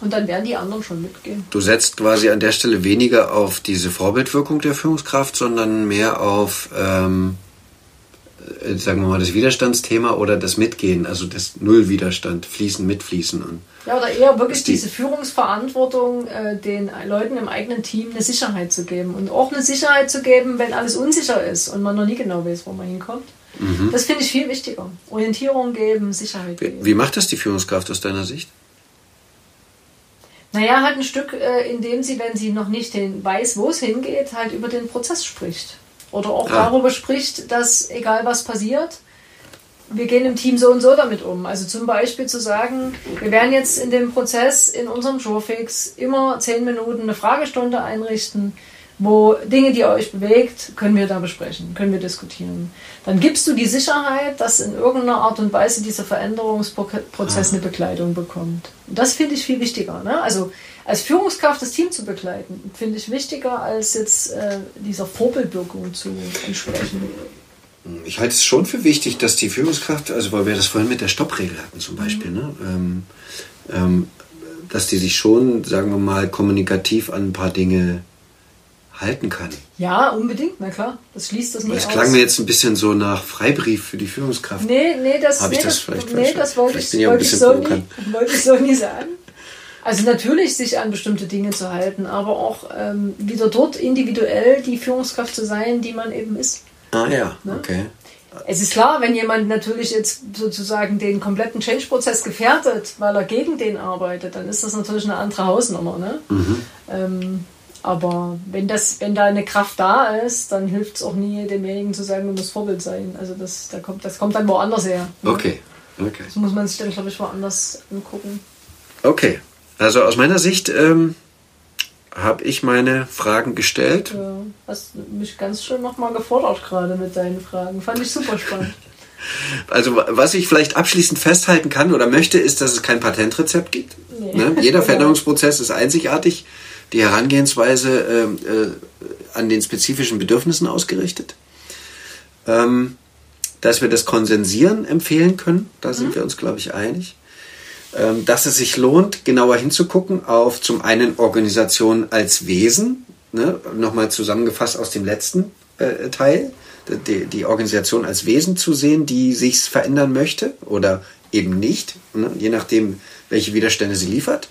Und dann werden die anderen schon mitgehen. Du setzt quasi an der Stelle weniger auf diese Vorbildwirkung der Führungskraft, sondern mehr auf, ähm, äh, sagen wir mal, das Widerstandsthema oder das Mitgehen, also das Nullwiderstand, fließen, mitfließen. Und ja, oder eher wirklich die diese Führungsverantwortung, äh, den Leuten im eigenen Team eine Sicherheit zu geben. Und auch eine Sicherheit zu geben, wenn alles unsicher ist und man noch nie genau weiß, wo man hinkommt. Mhm. Das finde ich viel wichtiger. Orientierung geben, Sicherheit geben. Wie macht das die Führungskraft aus deiner Sicht? Naja, halt ein Stück, äh, indem sie, wenn sie noch nicht den, weiß, wo es hingeht, halt über den Prozess spricht. Oder auch ah. darüber spricht, dass egal was passiert, wir gehen im Team so und so damit um. Also zum Beispiel zu sagen, wir werden jetzt in dem Prozess in unserem Showfix immer zehn Minuten eine Fragestunde einrichten wo Dinge, die euch bewegt, können wir da besprechen, können wir diskutieren. Dann gibst du die Sicherheit, dass in irgendeiner Art und Weise dieser Veränderungsprozess eine Begleitung bekommt. Und das finde ich viel wichtiger. Ne? Also als Führungskraft das Team zu begleiten, finde ich wichtiger, als jetzt äh, dieser Vorbildwirkung zu entsprechen. Ich halte es schon für wichtig, dass die Führungskraft, also weil wir das vorhin mit der Stoppregel hatten zum Beispiel, mhm. ne? Ähm, ähm, dass die sich schon, sagen wir mal, kommunikativ an ein paar Dinge halten kann. Ja, unbedingt, na klar. Das schließt das nicht aus. Es klang mir jetzt ein bisschen so nach Freibrief für die Führungskraft. Nee, nee, das, Habe nee, ich das, das vielleicht nee, das wollte ich, wollte ich, so nie, wollte ich so nie sagen. Also natürlich sich an bestimmte Dinge zu halten, aber auch ähm, wieder dort individuell die Führungskraft zu sein, die man eben ist. Ah ja, ne? okay. Es ist klar, wenn jemand natürlich jetzt sozusagen den kompletten Change-Prozess gefährdet, weil er gegen den arbeitet, dann ist das natürlich eine andere Hausnummer. Ne? Mhm. Ähm, aber wenn, das, wenn da eine Kraft da ist, dann hilft es auch nie demjenigen zu sagen, du musst Vorbild sein. Also das, da kommt, das kommt dann woanders her. Okay. okay. Das muss man sich dann, glaube ich, woanders angucken. Okay. Also aus meiner Sicht ähm, habe ich meine Fragen gestellt. Ja, hast mich ganz schön nochmal gefordert gerade mit deinen Fragen. Fand ich super spannend. Also was ich vielleicht abschließend festhalten kann oder möchte, ist, dass es kein Patentrezept gibt. Nee. Ne? Jeder Veränderungsprozess ist einzigartig die Herangehensweise äh, äh, an den spezifischen Bedürfnissen ausgerichtet. Ähm, dass wir das Konsensieren empfehlen können, da sind mhm. wir uns, glaube ich, einig. Ähm, dass es sich lohnt, genauer hinzugucken auf zum einen Organisation als Wesen, ne, nochmal zusammengefasst aus dem letzten äh, Teil, die, die, Organisation als Wesen zu sehen, die sich verändern möchte oder eben nicht, ne, je nachdem, welche Widerstände sie liefert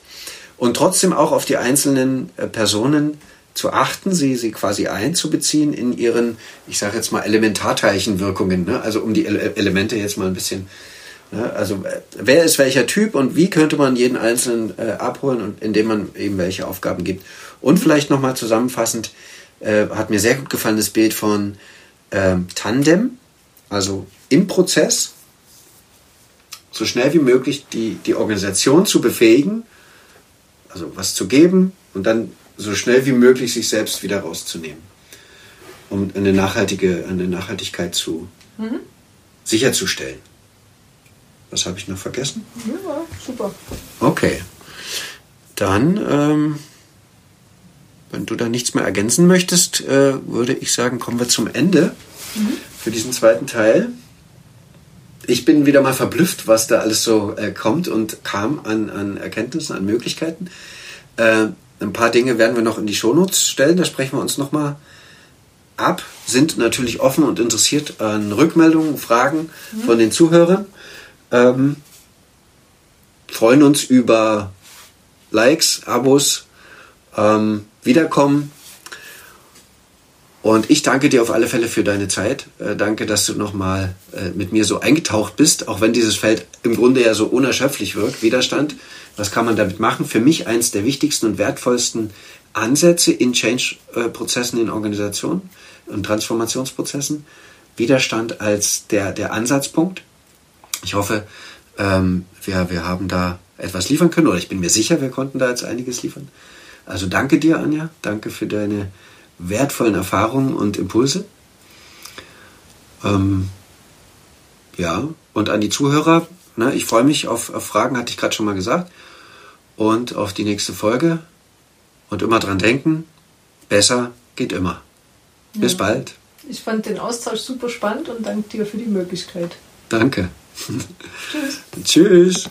und trotzdem auch auf die einzelnen äh, Personen zu achten, sie, sie quasi einzubeziehen in ihren, ich sage jetzt mal, Elementarteilchenwirkungen, ne? also um die Ele Elemente jetzt mal ein bisschen, ne? Also äh, wer ist welcher Typ und wie könnte man jeden Einzelnen äh, abholen und indem man eben welche Aufgaben gibt. Und vielleicht nochmal zusammenfassend, äh, hat mir sehr gut gefallen das Bild von ähm, Tandem, also im Prozess so schnell wie möglich die, die Organisation zu befähigen, also was zu geben und dann so schnell wie möglich sich selbst wieder rauszunehmen, um eine nachhaltige, eine Nachhaltigkeit zu mhm. sicherzustellen. Was habe ich noch vergessen? Ja, super. Okay. Dann, ähm, wenn du da nichts mehr ergänzen möchtest, äh, würde ich sagen, kommen wir zum Ende mhm. für diesen zweiten Teil. Ich bin wieder mal verblüfft, was da alles so äh, kommt und kam an, an Erkenntnissen, an Möglichkeiten. Äh, ein paar Dinge werden wir noch in die Shownotes stellen, da sprechen wir uns nochmal ab, sind natürlich offen und interessiert an Rückmeldungen, Fragen mhm. von den Zuhörern. Ähm, freuen uns über Likes, Abos, ähm, Wiederkommen, und ich danke dir auf alle Fälle für deine Zeit. Äh, danke, dass du nochmal äh, mit mir so eingetaucht bist, auch wenn dieses Feld im Grunde ja so unerschöpflich wirkt. Widerstand, was kann man damit machen? Für mich eins der wichtigsten und wertvollsten Ansätze in Change-Prozessen in Organisationen und Transformationsprozessen. Widerstand als der, der Ansatzpunkt. Ich hoffe, ähm, wir, wir haben da etwas liefern können oder ich bin mir sicher, wir konnten da jetzt einiges liefern. Also danke dir, Anja. Danke für deine wertvollen Erfahrungen und Impulse. Ähm, ja, und an die Zuhörer, ne, ich freue mich auf, auf Fragen, hatte ich gerade schon mal gesagt, und auf die nächste Folge. Und immer dran denken, besser geht immer. Bis ja. bald. Ich fand den Austausch super spannend und danke dir für die Möglichkeit. Danke. Tschüss. Tschüss.